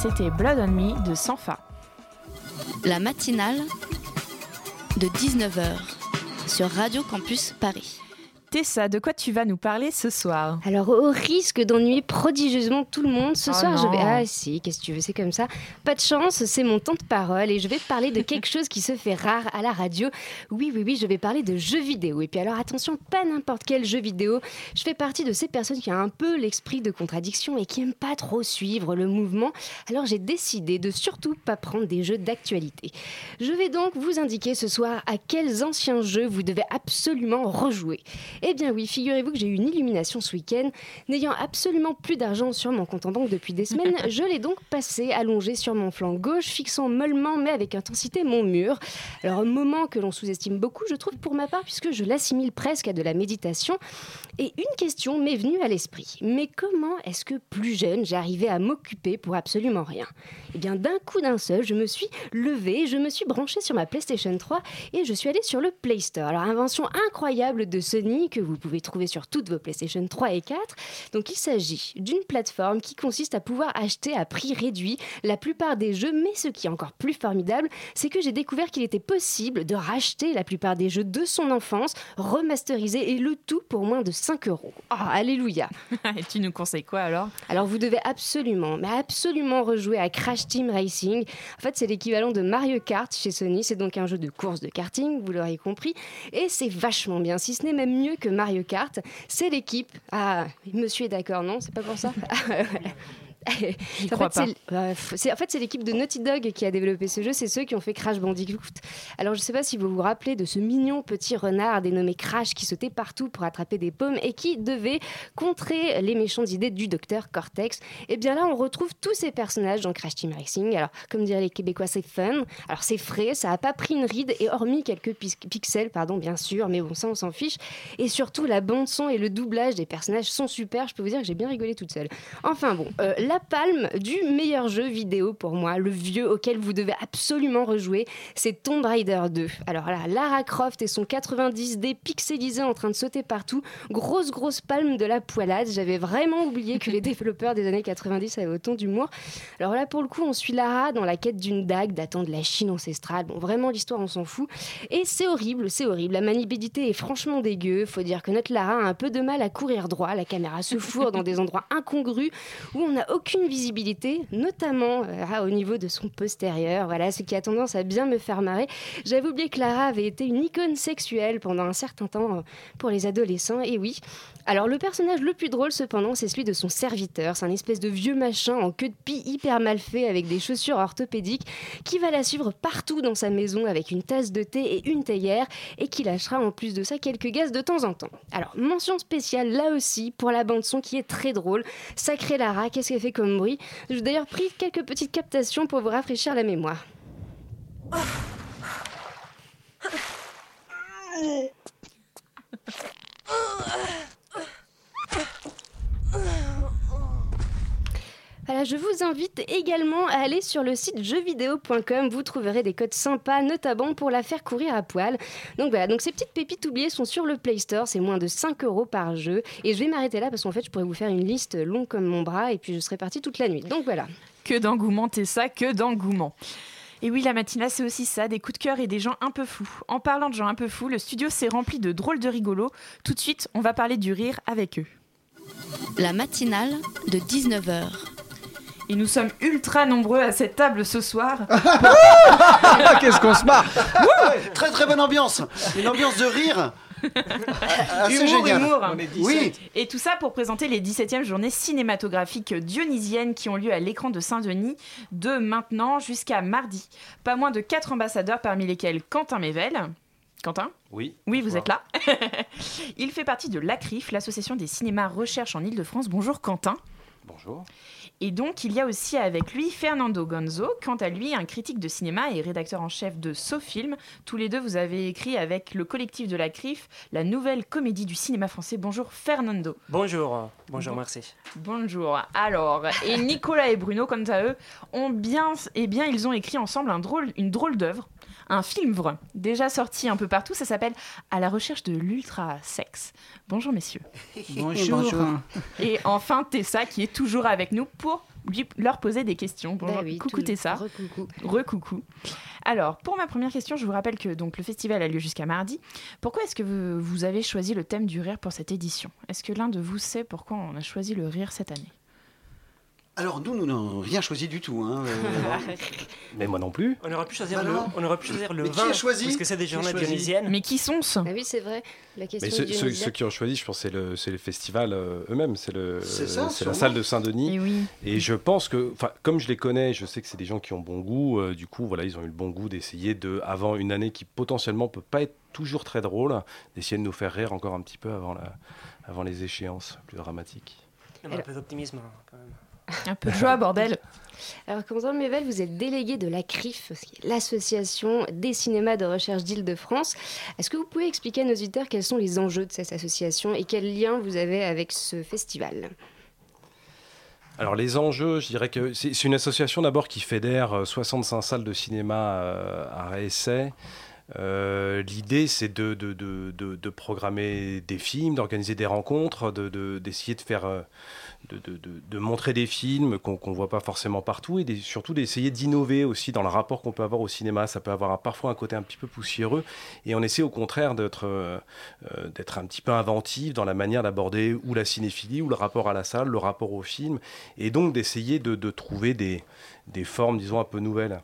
Blood on Me de Sanfa. La matinale de 19h sur Radio Campus Paris. Tessa, de quoi tu vas nous parler ce soir Alors, au risque d'ennuyer prodigieusement tout le monde, ce Oh soir, je vais. Ah, si, qu'est-ce que tu veux, c'est comme ça. Pas de chance, c'est mon temps de parole et je vais parler de quelque chose qui se fait rare à la radio. Oui, oui, oui, je vais parler de jeux vidéo. Et puis, alors, attention, pas n'importe quel jeu vidéo. Je fais partie de ces personnes qui ont un peu l'esprit de contradiction et qui aiment pas trop suivre le mouvement. Alors, j'ai décidé de surtout pas prendre des jeux d'actualité. Je vais donc vous indiquer ce soir à quels anciens jeux vous devez absolument rejouer. Eh bien oui, figurez-vous que j'ai eu une illumination ce week-end. N'ayant absolument plus d'argent sur mon compte en banque depuis des semaines, je l'ai donc passé allongé sur mon flanc gauche, fixant mollement mais avec intensité mon mur. Alors un moment que l'on sous-estime beaucoup, je trouve pour ma part, puisque je l'assimile presque à de la méditation. Et une question m'est venue à l'esprit. Mais comment est-ce que plus jeune, j'arrivais à m'occuper pour absolument rien? Eh bien d'un coup d'un seul, je me suis levée, je me suis branchée sur ma PlayStation 3 et je suis allée sur le Play Store. Alors invention incroyable de Sony que vous pouvez trouver sur toutes vos PlayStation 3 et 4. Donc il s'agit d'une plateforme qui consiste à pouvoir acheter à prix réduit la plupart des jeux, mais ce qui est encore plus formidable, c'est que j'ai découvert qu'il était possible de racheter la plupart des jeux de son enfance, remasterisés et le tout pour moins de 5 euros. Ah, alléluia Et tu nous conseilles quoi alors? Alors vous devez absolument, mais absolument rejouer à Crash Team Racing. En fait, c'est l'équivalent de Mario Kart chez Sony. C'est donc un jeu de course de karting, vous l'aurez compris. Et c'est vachement bien, si ce n'est même mieux que Mario Kart. C'est l'équipe. Ah, monsieur est d'accord, non? C'est pas pour ça? en crois fait, en fait, c'est l'équipe de Naughty Dog qui a développé ce jeu. C'est ceux qui ont fait Crash Bandicoot. Alors, je ne sais pas si vous vous rappelez de ce mignon petit renard dénommé Crash qui sautait partout pour attraper des pommes et qui devait contrer les méchantes idées du docteur Cortex. Et bien là, on retrouve tous ces personnages dans Crash Team Racing. Alors, comme diraient les Québécois, c'est fun. Alors, c'est frais, ça n'a pas pris une ride et hormis quelques pixels, pardon, bien sûr, mais bon, ça, on s'en fiche. Et surtout, la bande-son et le doublage des personnages sont super. Je peux vous dire que j'ai bien rigolé toute seule. Enfin bon, euh, la palme du meilleur jeu vidéo pour moi, le vieux auquel vous devez absolument rejouer, c'est Tomb Raider 2. Alors là, Lara Croft et son 90D pixelisé en train de sauter partout, grosse grosse palme de la poilade. J'avais vraiment oublié que les développeurs des années 90 avaient autant d'humour. Alors là, pour le coup, on suit Lara dans la quête d'une dague datant de la Chine ancestrale. Bon, vraiment, l'histoire, on s'en fout. Et c'est horrible, c'est horrible. La maniabilité est franchement dégueu. Faut dire que notre Lara a un peu de mal à courir droit. La caméra se fourre dans des endroits incongrus où on n'a aucune visibilité, notamment euh, au niveau de son postérieur. Voilà, ce qui a tendance à bien me faire marrer. J'avais oublié que Lara avait été une icône sexuelle pendant un certain temps euh, pour les adolescents. Et oui. Alors, le personnage le plus drôle, cependant, c'est celui de son serviteur. C'est un espèce de vieux machin en queue de pie hyper mal fait avec des chaussures orthopédiques qui va la suivre partout dans sa maison avec une tasse de thé et une théière et qui lâchera en plus de ça quelques gaz de temps en temps. Alors, mention spéciale là aussi pour la bande-son qui est très drôle. Sacré Lara, qu'est-ce qu'elle fait comme bruit J'ai d'ailleurs pris quelques petites captations pour vous rafraîchir la mémoire. Voilà, je vous invite également à aller sur le site jeuxvideo.com. Vous trouverez des codes sympas, notamment pour la faire courir à poil. Donc voilà, donc ces petites pépites oubliées sont sur le Play Store. C'est moins de 5 euros par jeu. Et je vais m'arrêter là parce qu'en fait, je pourrais vous faire une liste longue comme mon bras et puis je serai partie toute la nuit. Donc voilà. Que d'engouement, Tessa, que d'engouement. Et oui, la matinale, c'est aussi ça, des coups de cœur et des gens un peu fous. En parlant de gens un peu fous, le studio s'est rempli de drôles de rigolos. Tout de suite, on va parler du rire avec eux. La matinale de 19h. Et nous sommes ultra nombreux à cette table ce soir. Ah, Qu'est-ce qu'on se marre Très très bonne ambiance. Une ambiance de rire. Assez humour, génial. humour. Oui. Et tout ça pour présenter les 17e journées cinématographiques dionysiennes qui ont lieu à l'écran de Saint-Denis de maintenant jusqu'à mardi. Pas moins de quatre ambassadeurs parmi lesquels Quentin Mével. Quentin Oui. Oui, vous êtes là. Il fait partie de l'ACRIF, l'association des cinémas recherche en Ile-de-France. Bonjour Quentin. Bonjour. Et donc, il y a aussi avec lui Fernando Gonzo, quant à lui, un critique de cinéma et rédacteur en chef de SoFilm. Tous les deux, vous avez écrit avec le collectif de la CRIF la nouvelle comédie du cinéma français. Bonjour Fernando. Bonjour, bonjour, Bon- merci. Bonjour. Alors, et Nicolas et Bruno, quant à eux, ont bien, eh bien, ils ont écrit ensemble un drôle, une drôle d'œuvre, un film vrai, déjà sorti un peu partout. Ça s'appelle À la recherche de l'ultra-sexe. Bonjour messieurs. Bonjour. Et enfin Tessa qui est toujours avec nous pour lui, leur poser des questions. Bonjour, Bah oui, coucou Tessa. recoucou. Recoucou. Alors, pour ma première question, je vous rappelle que donc, le festival a lieu jusqu'à mardi. Pourquoi est-ce que vous, vous avez choisi le thème du rire pour cette édition? Est-ce que l'un de vous sait pourquoi on a choisi le rire cette année? Alors nous, nous n'avons rien choisi du tout. Hein. euh, Mais moi non plus. On aurait pu choisir, Bah le, on aurait pu choisir le Mais qui vin, a choisi parce que c'est des Qui journées dionysiennes. Mais qui sont-ce Ah oui, c'est vrai. La question Mais ceux, qui ont choisi, je pense, c'est le, c'est le festival euh, eux-mêmes. C'est le, C'est ça, c'est la salle de Saint-Denis. Et oui. Et je pense que, enfin, comme je les connais, je sais que c'est des gens qui ont bon goût. euh, du coup, voilà, ils ont eu le bon goût d'essayer de, avant une année qui potentiellement peut pas être toujours très drôle, d'essayer de nous faire rire encore un petit peu avant la, avant les échéances plus dramatiques. Il y a Un peu d'optimisme hein, quand même. Un peu de joie, bordel. Alors, Quentin Mével, vous êtes délégué de la CRIF, l'Association des cinémas de recherche d'Île-de-France. Est-ce que vous pouvez expliquer à nos auditeurs quels sont les enjeux de cette association et quel lien vous avez avec ce festival? Alors les enjeux, je dirais que c'est une association d'abord qui fédère euh, 65 salles de cinéma euh, à réessai. Euh, L'idée, c'est de, de, de, de- de programmer des films, d'organiser des rencontres, d'essayer de, d'essayer de faire, euh, de, montrer des films qu'on ne voit pas forcément partout et surtout d'essayer d'innover aussi dans le rapport qu'on peut avoir au cinéma. Ça peut avoir parfois un côté un petit peu poussiéreux et on essaie au contraire d'être euh, euh, d'être un petit peu inventif dans la manière d'aborder ou la cinéphilie ou le rapport à la salle, le rapport au film et donc d'essayer de, de trouver des, des formes, disons, un peu nouvelles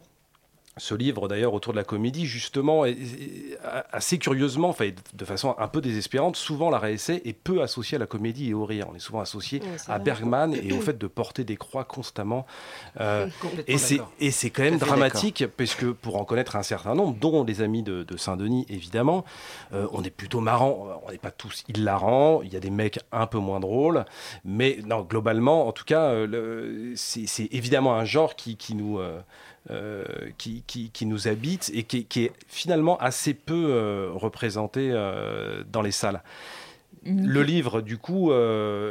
ce livre d'ailleurs autour de la comédie justement est- est- assez curieusement enfin, de façon un peu désespérante souvent la réessai est peu associée à la comédie et au rire on est souvent associé à vrai. Bergman et au fait de porter des croix constamment Euh, et c'est d'accord. et c'est quand même dramatique parce que pour en connaître un certain nombre dont les amis de, de Saint-Denis évidemment euh, on est plutôt marrant on n'est pas tous hilarants il y a des mecs un peu moins drôles mais non globalement en tout cas euh, c'est c'est évidemment un genre qui, qui nous euh, euh, qui, qui, qui nous habite et qui, qui est finalement assez peu euh, représenté euh, dans les salles. Le livre, du coup,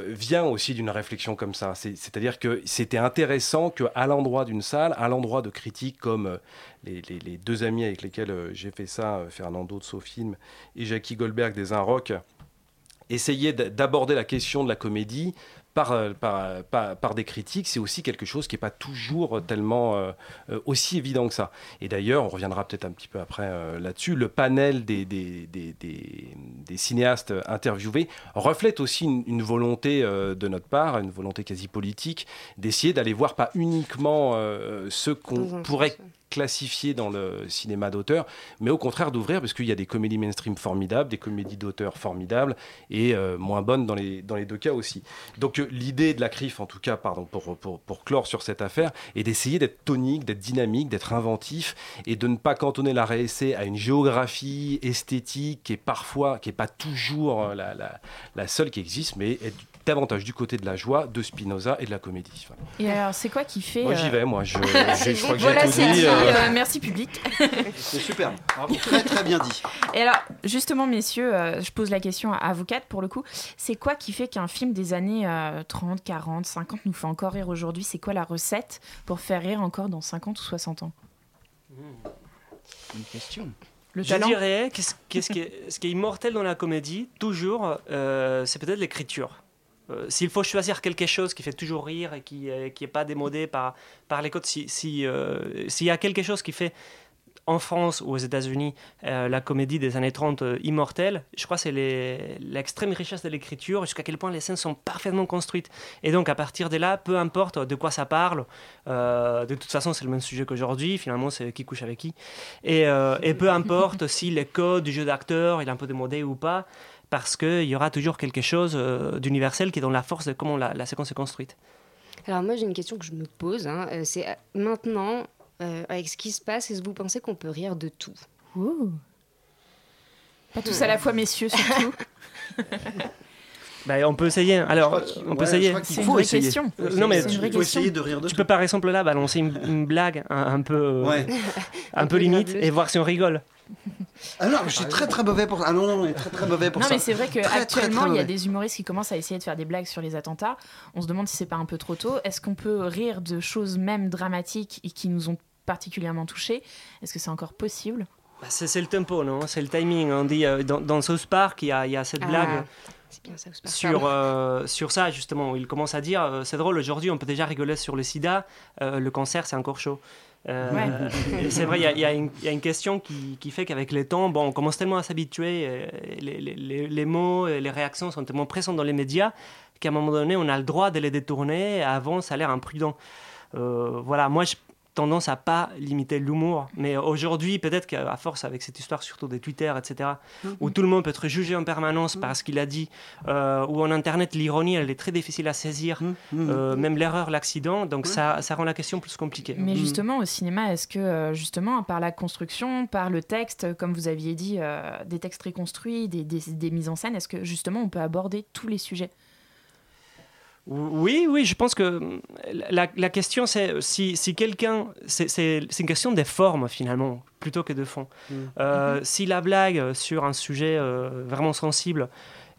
vient aussi d'une réflexion comme ça. C'est- C'est-à-dire que c'était intéressant qu'à l'endroit d'une salle, à l'endroit de critiques comme les, les- les deux amis avec lesquels j'ai fait ça, Fernando de Sofilm et Jackie Goldberg des Un Rock, essayer d- d'aborder la question de la comédie par, euh, par, par- par des critiques, c'est aussi quelque chose qui n'est pas toujours tellement euh, euh, aussi évident que ça. Et d'ailleurs, on reviendra peut-être un petit peu après euh, là-dessus, le panel des, des, des- des- cinéastes interviewés reflète aussi une, une volonté euh, de notre part, une volonté quasi politique, d'essayer d'aller voir pas uniquement euh, ceux un qu'on pourrait classifier dans le cinéma d'auteur, mais au contraire d'ouvrir, parce qu'il y a des comédies mainstream formidables, des comédies d'auteur formidables, et euh, moins bonnes dans les, dans les deux cas aussi. Donc l'idée de la CRIF, en tout cas, pardon, pour, pour, pour clore sur cette affaire, est d'essayer d'être tonique, d'être dynamique, d'être inventif, et de ne pas cantonner la réessai à une géographie esthétique qui est parfois, qui n'est pas toujours la, la, la seule qui existe, mais davantage du côté de la joie, de Spinoza et de la comédie. Et alors, c'est quoi qui fait. Moi, j'y euh, vais, moi. Je, j'ai- je crois que j'ai voilà, tout c'est dit. euh, euh, merci, public. C'est super. Bravo. Très très bien dit. Et alors, justement, messieurs, euh, je pose la question à, vous quatre pour le coup. C'est quoi qui fait qu'un film des années euh, 30, 40, 50 nous fait encore rire aujourd'hui? C'est quoi la recette pour faire rire encore dans 50 ou 60 ans? Une question. Le je talent dirais que ce, qu'est-ce qui est, ce qui est immortel dans la comédie, toujours, euh, c'est peut-être l'écriture. Euh, S'il faut choisir quelque chose qui fait toujours rire et qui n'est est pas démodé par, par les codes, si, si, euh, s'il y a quelque chose qui fait en France ou aux États-Unis euh, la comédie des années 30 euh, immortelle, je crois que c'est les- l'extrême richesse de l'écriture, jusqu'à quel point les scènes sont parfaitement construites. Et donc à partir de là, peu importe de quoi ça parle, euh, de toute façon c'est le même sujet qu'aujourd'hui, finalement c'est qui couche avec qui, et, euh, et peu importe si le code du jeu d'acteur il est un peu démodé ou pas, parce qu'il y aura toujours quelque chose euh, d'universel qui est dans la force de comment la, la séquence est construite. Alors moi j'ai une question que je me pose, hein, euh, c'est euh, maintenant, euh, avec ce qui se passe, est-ce que vous pensez qu'on peut rire de tout? Pas tous à la fois, messieurs, surtout. Ben, on peut essayer. Alors, on peut ouais, je essayer. C'est une faut vraie essayer. question. Euh, non mais tu- question. essayer de rire de Tu peux par exemple là balancer une, une blague un, un peu, euh, Ouais. un peu limite et voir si on rigole. Ah non, mais je suis très très mauvais pour ça. Ah non, non, on est très très mauvais pour non, ça. mais c'est vrai qu'actuellement, il y a des humoristes qui commencent à essayer de faire des blagues sur les attentats. On se demande si c'est pas un peu trop tôt. Est-ce qu'on peut rire de choses même dramatiques et qui nous ont particulièrement touchés? Est-ce que c'est encore possible? Bah, C'est le tempo, non? C'est le timing. On dit euh, dans, dans South Park, il y y a cette Ah. blague. C'est bien sur, euh, sur ça, justement. Il commence à dire euh, c'est drôle, aujourd'hui, on peut déjà rigoler sur le sida, euh, le cancer, c'est encore chaud. Ouais. c'est vrai, il y a- y, une- il y a une question qui, qui fait qu'avec le temps, bon, on commence tellement à s'habituer, les, les- les- mots et les réactions sont tellement présents dans les médias qu'à un moment donné, on a le droit de les détourner. Avant, ça a l'air imprudent. Voilà, moi, j'ai tendance à pas limiter l'humour, mais aujourd'hui, peut-être qu'à force, avec cette histoire surtout des Twitter, etc., où tout le monde peut être jugé en permanence par ce qu'il a dit, euh, où en Internet, l'ironie, elle est très difficile à saisir, euh, même l'erreur, l'accident, donc ça, ça rend la question plus compliquée. Mais justement, au cinéma, est-ce que, euh, justement, par la construction, par le texte, comme vous aviez dit, euh, des textes très construits, des, des- des mises en scène, est-ce que, justement, on peut aborder tous les sujets? Oui, oui, je pense que hum, la, la question, c'est si, si quelqu'un. C'est une question des formes, finalement, plutôt que de fond. Euh, Si la blague sur un sujet euh, vraiment sensible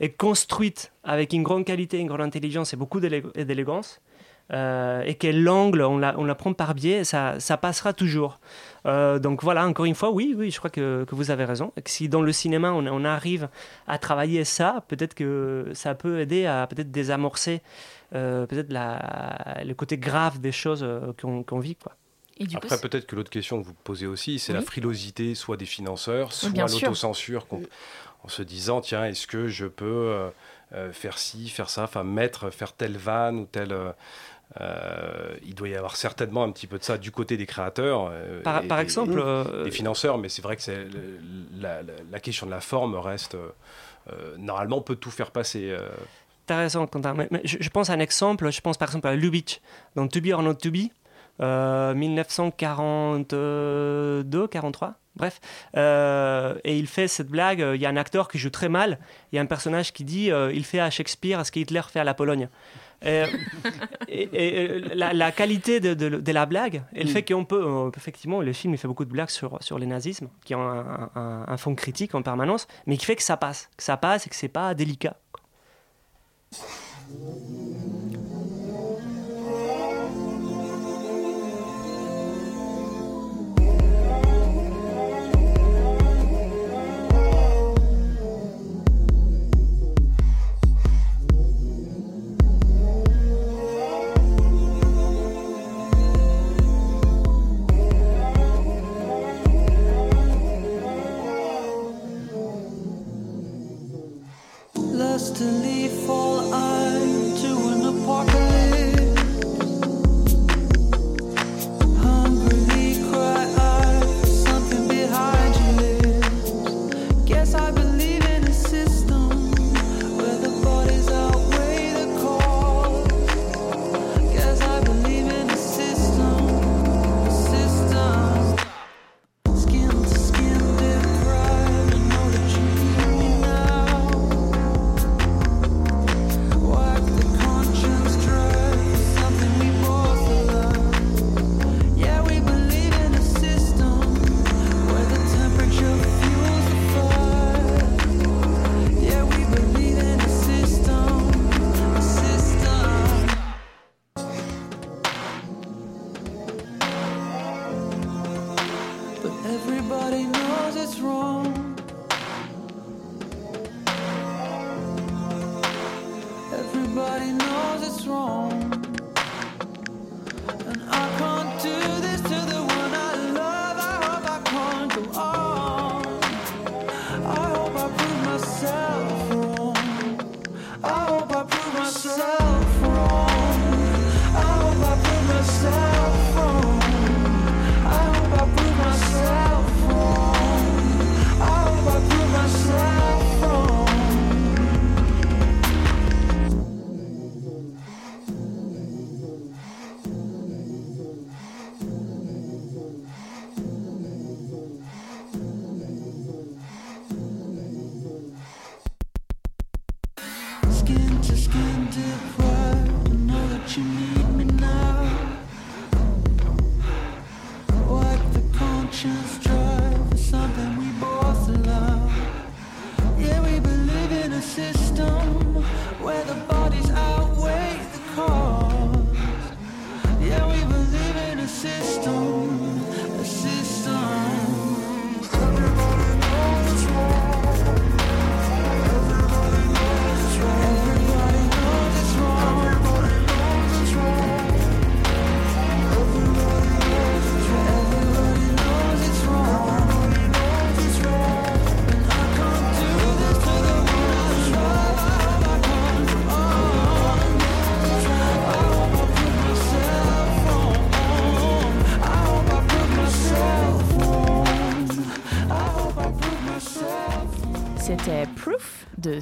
est construite avec une grande qualité, une grande intelligence et beaucoup d'élégance, euh, et que l'angle, on la, on la prend par biais, ça, ça passera toujours. Euh, donc voilà, encore une fois, oui, oui, je crois que, que vous avez raison. Que si dans le cinéma, on, on arrive à travailler ça, peut-être que ça peut aider à peut-être désamorcer euh, peut-être la- le côté grave des choses qu'on qu'on vit. Quoi. Après, peut-être que l'autre question que vous posez aussi, c'est la frilosité soit des financeurs, soit l'autocensure, qu'on- en se disant, tiens, est-ce que je peux euh, faire ci, faire ça, enfin mettre, faire telle vanne ou telle... euh, il doit y avoir certainement un petit peu de ça du côté des créateurs. euh, Par- et par des- exemple, euh, des financeurs, mais c'est vrai que c'est la, la- la question de la forme reste... normalement, on peut tout faire passer. T'as raison, Quentin. Mais, mais je, je pense à un exemple. Je pense par exemple à Lubitsch dans To Be or Not To Be, euh, 1942, 43. Bref, Euh, et il fait cette blague. euh, Il y a un acteur qui joue très mal. Il y a un personnage qui dit euh, il fait à Shakespeare ce qu'Hitler fait à la Pologne. Et, et- et, euh, la, la qualité de, de- de la blague, elle Mm. fait qu'on peut, peut- effectivement, le film il fait beaucoup de blagues sur, sur les nazismes, qui ont un, un- un fond critique en permanence, mais qui fait que ça passe, que ça passe et que c'est pas délicat.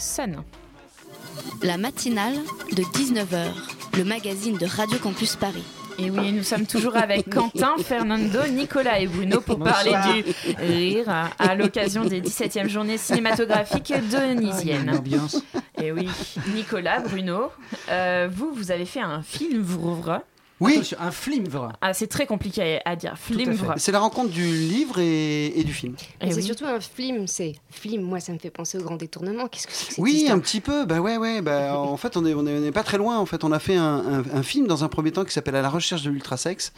Sun. La matinale de 19h, le magazine de Radio Campus Paris. Et oui, nous sommes toujours avec Quentin, Fernando, Nicolas et Bruno pour parler du rire à l'occasion des 17e journées cinématographiques de Nisienne. Et oui, Nicolas, Bruno, euh, vous, vous avez fait un film Vrouvre. Oui. un film Ah, c'est très compliqué à dire. Film C'est la rencontre du livre et, et du film. Et c'est surtout un film, c'est film. Moi, ça me fait penser au grand détournement. Qu'est-ce que c'est Oui, un petit peu. Bah ouais, ouais. Bah, en fait, on est, on est, on est pas très loin. En fait, on a fait un, un- un film dans un premier temps qui s'appelle À la recherche de l'ultrasex,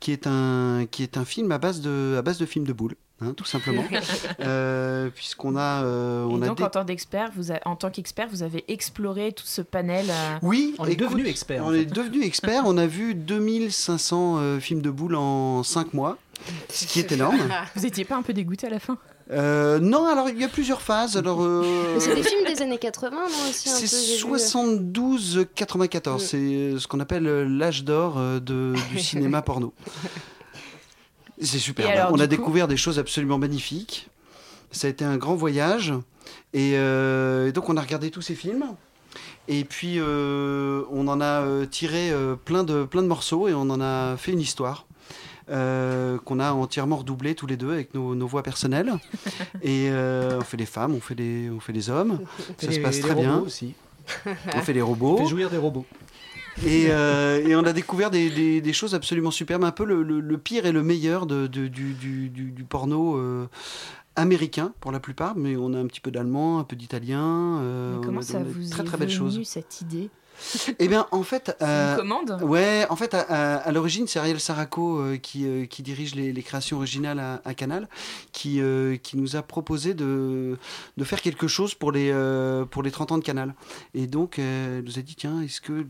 qui est un, qui est un film à base de, à base de films de boules, hein, tout simplement. Euh, Puisqu'on a, euh, on Et a donc, dé- en tant d'expert, vous a- en tant qu'expert, vous avez exploré tout ce panel. euh, Oui, On est devenu expert, en On fait. est devenu expert. On a vu 2500 euh, films de boules en 5 mois, ce qui est énorme. Vous étiez pas un peu dégoûté à la fin? Euh, non, alors il y a plusieurs phases. Alors, euh, c'est des films des années 80, non aussi C'est peu, j'ai vu. 72-94, c'est ce qu'on appelle l'âge d'or de- du cinéma porno. C'est super. Alors, On a coup- découvert des choses absolument magnifiques. Ça a été un grand voyage. Et, euh, et donc on a regardé tous ces films. Et puis euh, on en a euh, tiré plein, de, plein de morceaux et on en a fait une histoire. euh, qu'on a entièrement redoublé tous les deux avec nos, nos voix personnelles. Et euh, on fait les femmes, on fait les, on fait les hommes. fait Ça se passe les très robots bien. aussi. On fait les robots. On fait jouir des robots. Et, euh, et on a découvert des, des- des choses absolument superbes, un peu le, le- le pire et le meilleur de, de- du, du- du- du porno euh, américain pour la plupart, mais on a un petit peu d'allemand, un peu d'italien. euh, on comment a- ça on a vous très est très belles choses. venu cette idée Eh bien, en fait, une commande Ouais, en fait, à, à- à l'origine, c'est Ariel Saraco euh, qui, euh, qui dirige les, les créations originales à, à Canal, qui, euh, qui nous a proposé de, de faire quelque chose pour les, euh, pour les 30 ans de Canal. Et donc, euh, elle nous a dit tiens, est-ce que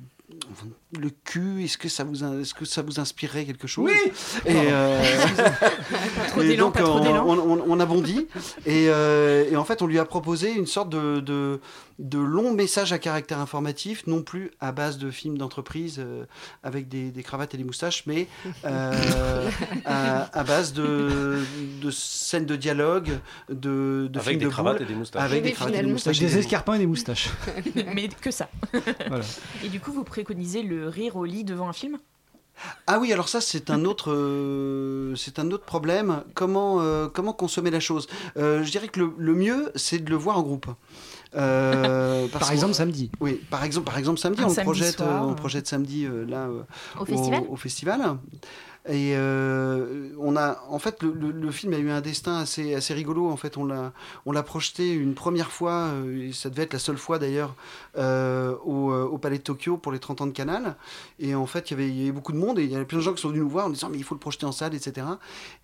le cul, est-ce que ça vous, est-ce que ça vous inspirerait quelque chose Oui Et, euh, Pas trop et d'élan, donc pas trop on, d'élan. on, on- on a bondi et, euh, et en fait on lui a proposé une sorte de, de, de long message à caractère informatif, non plus à base de films d'entreprise euh, avec des, des cravates et des moustaches, mais euh, à, à base de, de scènes de dialogue, de, de Avec films des de cravates boules, et des moustaches. Avec des cravates et des moustaches. Avec des escarpins et des moustaches. Mais que ça. Voilà. Et du coup, vous préconisez le rire au lit devant un film? Ah oui, alors ça c'est un autre, euh, c'est un autre problème. Comment, euh, comment consommer la chose? Euh, Je dirais que le, le mieux c'est de le voir en groupe. Euh, Par exemple, samedi. Oui, par exemple, par exemple samedi, Un on samedi projette, soir, euh, on projette samedi euh, là euh, Au festival au festival. Et euh, on a, en fait, le, le- le film a eu un destin assez, assez rigolo. En fait, on l'a, on l'a projeté une première fois, euh, et ça devait être la seule fois d'ailleurs, euh, au, au Palais de Tokyo pour les 30 ans de Canal. Et en fait, il y avait, il y avait beaucoup de monde et il y avait plein de gens qui sont venus nous voir en disant mais il faut le projeter en salle, etc.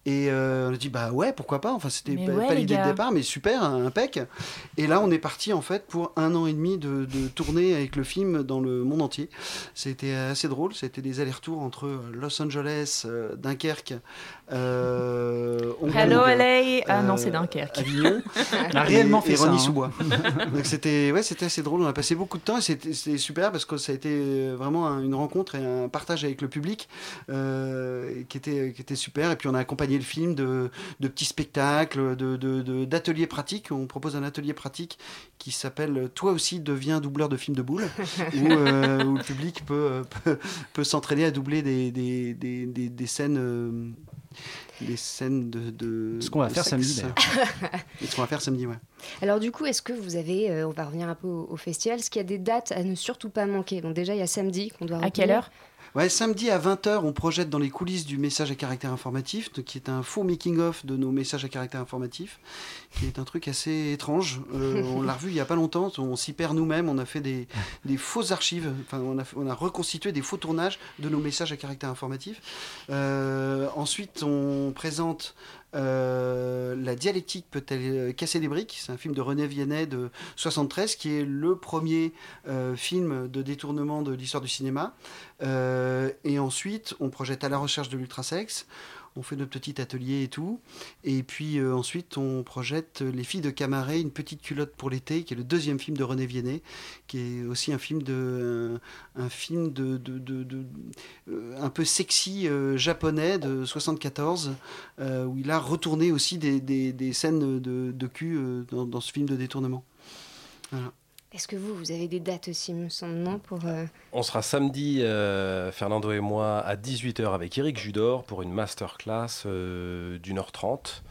Et euh, on a dit bah ouais, pourquoi pas. Enfin, c'était pas, ouais, pas l'idée de départ, mais super, impec. Et là, on est parti en fait pour un an et demi de, de tournée avec le film dans le monde entier. C'était assez drôle. C'était des allers-retours entre Los Angeles, Dunkerque, euh, Hello LA Ah non, euh, c'est Dunkerque. Avignon. On a réellement et, fait et ça, hein. Donc c'était ouais, c'était assez drôle. On a passé beaucoup de temps et c'était super parce que ça a été vraiment un- une rencontre et un partage avec le public euh, qui était qui était super. Et puis on a accompagné le film de, de petits spectacles, de de- de- d'ateliers pratiques. On propose un atelier pratique qui s'appelle Toi aussi deviens doubleur de films de boules, où, euh, où le public peut peut, peut s'entraîner à doubler des des, des, des, des scènes. euh, des scènes de, de Ce qu'on va faire sexe. samedi, ce qu'on va faire samedi, ouais. Alors du coup, est-ce que vous avez, euh, on va revenir un peu au, au festival, est-ce qu'il y a des dates à ne surtout pas manquer? Donc déjà, il y a samedi qu'on doit À quelle heure? Ouais, samedi à 20h, on projette dans les coulisses du message à caractère informatif, qui est un faux making-of de nos messages à caractère informatif, qui est un truc assez étrange. Euh, on l'a revu il n'y a pas longtemps, on s'y perd nous-mêmes, on a fait des, des fausses archives, enfin, on a, on a reconstitué des faux tournages de nos messages à caractère informatif. Euh, ensuite, on présente euh, La dialectique peut-elle euh, casser des briques C'est un film de René Viennet de 73 qui est le premier euh, film de détournement de l'histoire du cinéma. Et ensuite, on projette à la recherche de l'ultrasex. On fait notre petit atelier et tout. Et puis euh, ensuite, on projette Les filles de Camaret, une petite culotte pour l'été, qui est le deuxième film de René Viennet, qui est aussi un film de, un, un film de, de- de- euh, un peu sexy euh, japonais de 74, euh, où il a retourné aussi des, des- des scènes de, cul euh, dans, dans ce film de détournement. Est-ce que vous, vous avez des dates aussi, me semble, non pour, euh, On sera samedi, euh, Fernando et moi, à 18h avec Eric Judor pour une masterclass euh, d'une heure trente.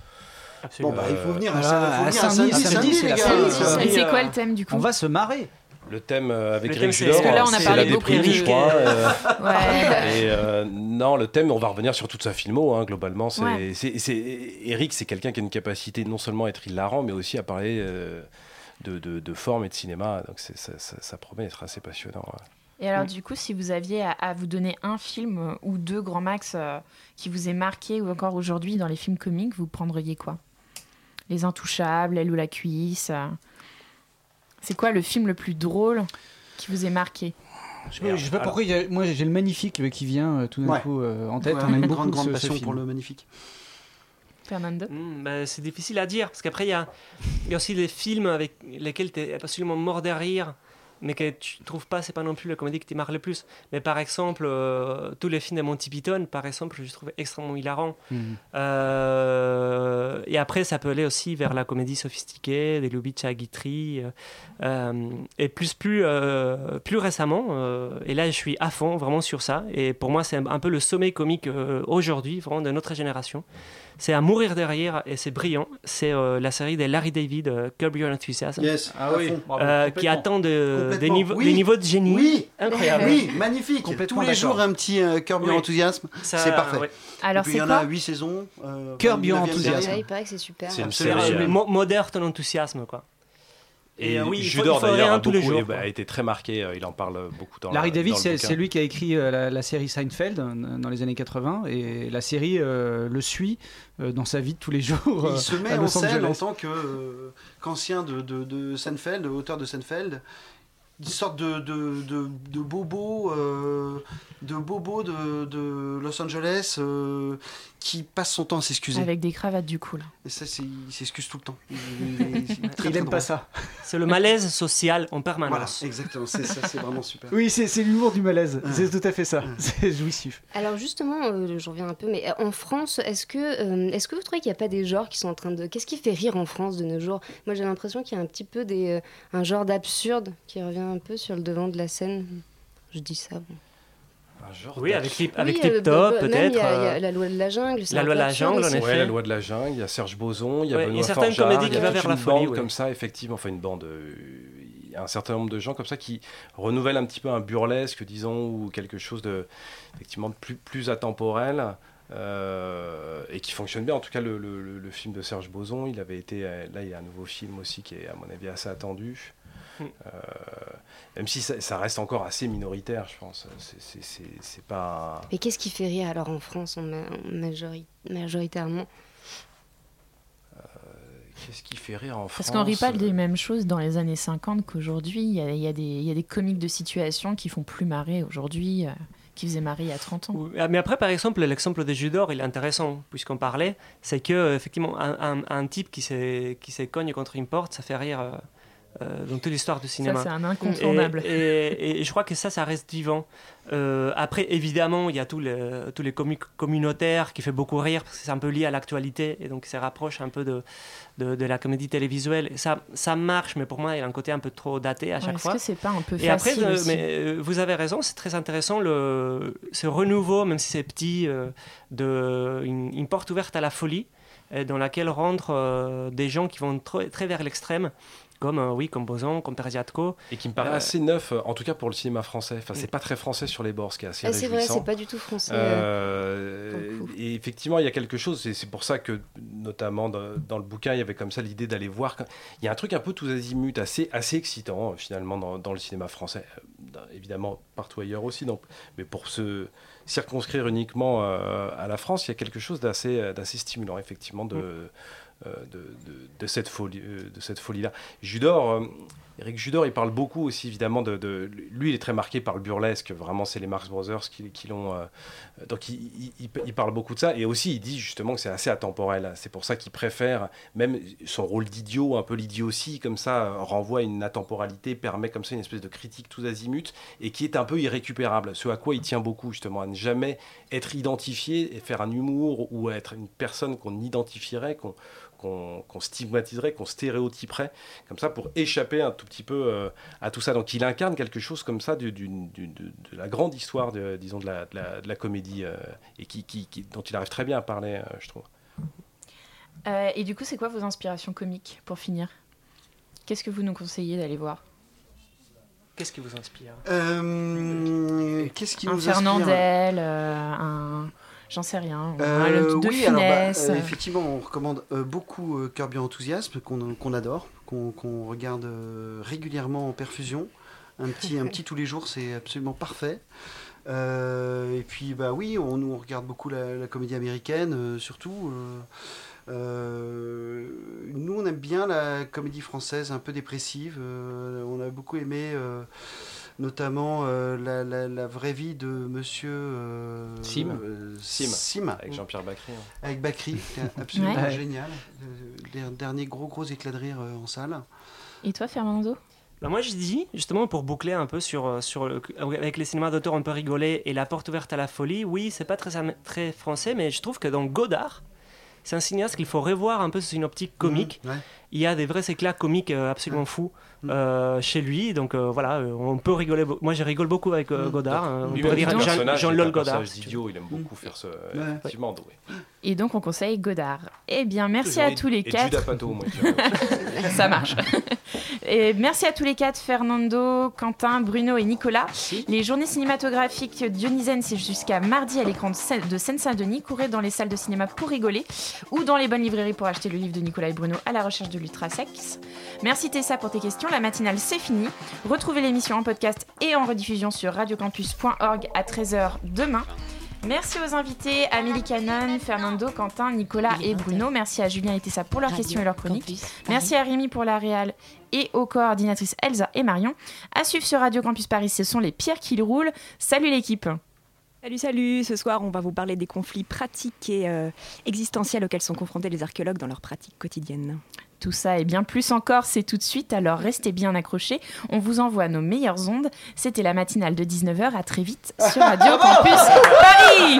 Bon, bah, il faut venir à, Voilà, faut à samedi, c'est Euh, quoi le thème du coup On va se marrer. Le thème euh, avec Le Eric Judor, Parce que là, on a c'est parlé la déprime, de- je crois. euh, Ouais. Et euh, non, le thème, on va revenir sur toute sa filmo, hein, globalement. C'est, Ouais. c'est- c'est- Eric, c'est quelqu'un qui a une capacité non seulement à être hilarant, mais aussi à parler euh, de, de- de forme et de cinéma. Donc ça, ça- ça promet d'être assez passionnant. ouais. Et alors, du coup, si vous aviez à, à vous donner un film euh, ou deux grands max euh, qui vous est marqué ou encore aujourd'hui dans les films comiques, vous prendriez quoi? Les Intouchables, Elle ou la cuisse euh, C'est quoi le film le plus drôle qui vous est marqué? Je sais pas, je sais pas pourquoi, a- moi j'ai le magnifique qui vient tout d'un Ouais. coup euh, en tête. Ouais, on a une beaucoup grande, passion film. pour le magnifique. Fernando Hmm, bah, c'est difficile à dire, parce qu'après, il y aussi des films avec lesquels tu es absolument mort de rire, mais que tu trouves pas, c'est pas non plus la comédie qui te marque le plus. Mais par exemple, euh, tous les films de Monty Python, par exemple, je trouve extrêmement hilarant. Mhm. Euh, et après, ça peut aller aussi vers la comédie sophistiquée, des Lubitsch à Guitry. euh, et plus, plus, euh, plus récemment, euh, et là, je suis à fond vraiment sur ça. Et pour moi, c'est un, peu le sommet comique euh, aujourd'hui, vraiment de notre génération. C'est à mourir derrière et c'est brillant. C'est euh, la série de Larry David, euh, Curb Your Enthusiasm. Yes, Ah oui. Bravo, Euh, qui attend de- des, niveaux, Oui. des niveaux de génie Oui, incroyables. oui, magnifique. Complètement Tous les jours, un petit euh, Your Oui. Enthusiasme, Ça, c'est parfait. ouais. Alors, c'est il y en a quoi 8 saisons. euh, Enthusiasm. série. Ouais, il paraît que c'est super. C'est une Absolument. série. euh, Mo- Modère ton enthousiasme, quoi. Et, Et, euh, oui, Judor, d'ailleurs, a, tous les beaucoup- jours, eh ben, a été très marqué. euh, Il en parle beaucoup dans Larry le- David, c'est lui qui a écrit euh, la, la série Seinfeld dans les années 80 et la série euh, le suit euh, dans sa vie de tous les jours. Il se met en scène en tant euh, qu'ancien de, de, de Seinfeld, auteur de Seinfeld. Une sorte de, de, de, de bobo, euh, de, bobo de, de Los Angeles euh, qui passe son temps à s'excuser. Avec des cravates du coup là. Et ça, c'est- il s'excuse tout le temps. Il, il- il est très, Il très aime pas ça. C'est le malaise social en Voilà, permanence. exactement. C'est ça, c'est vraiment super. Oui, c'est c'est l'humour du malaise. C'est tout à fait ça. C'est jouissif. Alors justement, euh, je reviens un peu, mais euh, en France, est-ce que, euh, est-ce que vous trouvez qu'il n'y a pas des genres qui sont en train de... Qu'est-ce qui fait rire en France de nos jours? Moi j'ai l'impression qu'il y a un petit peu des, euh, un genre d'absurde qui revient un peu sur le devant de la scène. Je dis ça. bon. Genre Oui, avec Tip, Oui, avec euh, Top, peut-être. Il y, a- il y a euh, la loi de la jungle. c'est La loi de la jungle, en effet. Ouais, la loi de la jungle, il y a Serge Boson, il y a Ouais, il y a Benoît certaines Forjard, comédies il y qui a vont vers la une folie, bande ouais. comme ça, effectivement, enfin une bande, euh, il y a un certain nombre de gens comme ça qui renouvellent un petit peu un burlesque, disons, ou quelque chose de, effectivement, de plus, plus atemporel. euh, et qui fonctionne bien. En tout cas, le, le- le- le film de Serge Boson, il avait été. Là, il y a un nouveau film aussi qui est, à mon avis, assez attendu. Euh, même si ça, ça reste encore assez minoritaire, je pense. C'est- pas. Mais qu'est-ce qui fait rire alors en France en ma- en majori- majoritairement Qu'est-ce qui fait rire en France Parce qu'on rit pas euh, des mêmes choses dans les années 50 qu'aujourd'hui. Il y a, il y a des- il y a des comiques de situation qui font plus marrer aujourd'hui, euh, qui faisaient marrer il y a 30 ans. Ah, Mais après, par exemple, l'exemple de Judor, il est intéressant, puisqu'on parlait, c'est que euh, effectivement, un, un- un type qui s'est qui cogne contre une porte, ça fait rire euh, euh, dans toute l'histoire du cinéma. c'est un incontournable. Et, et- et je crois que ça, ça reste vivant. Euh, après, évidemment, il y a tous les, tous les comiques communautaires qui fait beaucoup rire, parce que c'est un peu lié à l'actualité, et donc ça rapproche un peu de, de, de la comédie télévisuelle. Ça, ça marche, mais pour moi, il y a un côté un peu trop daté à Ouais, chaque Est-ce fois. que c'est pas un peu Et après, facile euh, aussi mais, euh, vous avez raison, c'est très intéressant le, ce renouveau, même si c'est petit, euh, de une, une porte ouverte à la folie, dans laquelle rentrent des gens qui vont trop- très vers l'extrême, comme euh, oui, comme Boson, comme Perziatko. Et qui me paraît Euh, assez neuf, euh, en tout cas pour le cinéma français. Enfin, c'est pas très français sur les bords, ce qui est assez Ah, C'est vrai, c'est pas du tout français. Euh, et effectivement, il y a quelque chose, et c'est pour ça que, notamment dans, dans le bouquin, il y avait comme ça l'idée d'aller voir. Il y a un truc un peu tous azimuts, assez, assez excitant, finalement, dans, dans le cinéma français. Dans- évidemment, partout ailleurs aussi, donc, mais pour se circonscrire uniquement euh, à la France, il y a quelque chose d'assez d'assez stimulant, effectivement, de, euh, de, de- cette folie, euh, de cette folie-là. Judor. euh, Eric Judor, il parle beaucoup aussi évidemment de, Lui, il est très marqué par le burlesque. Vraiment, c'est les Marx Brothers qui, l'ont. euh, donc, il, parle beaucoup de ça. Et aussi, il dit justement que c'est assez atemporel. C'est pour ça qu'il préfère, même son rôle d'idiot, un peu l'idiotie, comme ça, euh, renvoie une atemporalité, permet comme ça une espèce de critique tous azimuts, et qui est un peu irrécupérable. Ce à quoi il tient beaucoup, justement, à ne jamais être identifié et faire un humour ou être une personne qu'on identifierait, qu'on qu'on stigmatiserait, qu'on stéréotyperait, comme ça, pour échapper un tout petit peu euh, à tout ça. Donc il incarne quelque chose comme ça du- du- du- de, de la grande histoire, de, disons, de la, de la- de la comédie, euh, et qui, qui- qui- dont il arrive très bien à parler, euh, je trouve. Euh, et du coup, c'est quoi vos inspirations comiques pour finir? Qu'est-ce que vous nous conseillez d'aller voir? Qu'est-ce qui vous inspire? Euh, Qu'est-ce qui Un nous inspire Fernandel, euh, un. J'en sais rien. Euh, le- de oui, alors, bah, euh, effectivement, on recommande euh, beaucoup Curb Your Enthusiasm, qu'on adore, qu'on regarde régulièrement en perfusion. Un petit, un petit tous les jours, c'est absolument parfait. Euh, et puis, bah oui, on, nous, on regarde beaucoup la, la comédie américaine, euh, surtout. euh, nous, on aime bien la comédie française un peu dépressive. on a beaucoup aimé, notamment, euh, la, la- la vraie vie de Monsieur euh, Sim. euh, Sim. Sim. Avec Jean-Pierre Bacry. hein. Avec est absolument Ouais. génial. Le dernier gros gros éclat de rire en salle. Et toi, Fernando? Bah, moi, je dis, justement, pour boucler un peu sur, sur le- avec les cinémas d'auteur, on peut rigoler et la porte ouverte à la folie. Oui, c'est pas très, très français, mais je trouve que dans Godard, c'est un cinéaste qu'il faut revoir un peu sous une optique comique. Mhm, ouais. Il y a des vrais éclats comiques euh, absolument fous Mhm. euh, chez lui. Donc euh, voilà, euh, on peut rigoler. Moi, je rigole beaucoup avec euh, Mhm. Godard. On peut le dire Jean- c'est un Godard. d'idiot, il aime beaucoup faire ce. Ouais. Effectivement, oui. Et donc, on conseille Godard. Eh bien, merci à tous les et quatre. Ça marche. Et merci à tous les quatre, Fernando, Quentin, Bruno et Nicolas. Les journées cinématographiques Dionysen, c'est jusqu'à mardi à l'écran de Seine- de Seine-Saint-Denis. Courez dans les salles de cinéma pour rigoler ou dans les bonnes librairies pour acheter le livre de Nicolas et Bruno à la recherche de l'ultrasex. Merci Tessa pour tes questions. La matinale, c'est fini. Retrouvez l'émission en podcast et en rediffusion sur radiocampus.org à 13h demain. Merci aux invités, Amélie Canon, Fernando, Quentin, Nicolas et Bruno. Merci à Julien et Tessa pour leurs Radio questions et leurs chroniques. Campus Merci à Rémi pour la réal et aux coordinatrices Elsa et Marion. À suivre sur Radio Campus Paris, ce sont les pierres qui roulent. Salut l'équipe Salut, salut Ce soir, on va vous parler des conflits pratiques et euh, existentiels auxquels sont confrontés les archéologues dans leur pratique quotidienne. Tout ça et bien plus encore, c'est tout de suite, alors restez bien accrochés. On vous envoie nos meilleures ondes. C'était la matinale de 19h. À très vite sur Radio Campus Paris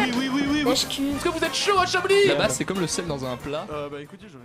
Oui, oui, oui, oui. oui. Est-ce que vous êtes chaud à Chablis La base, c'est comme le sel dans un plat. Euh, bah écoutez, je vais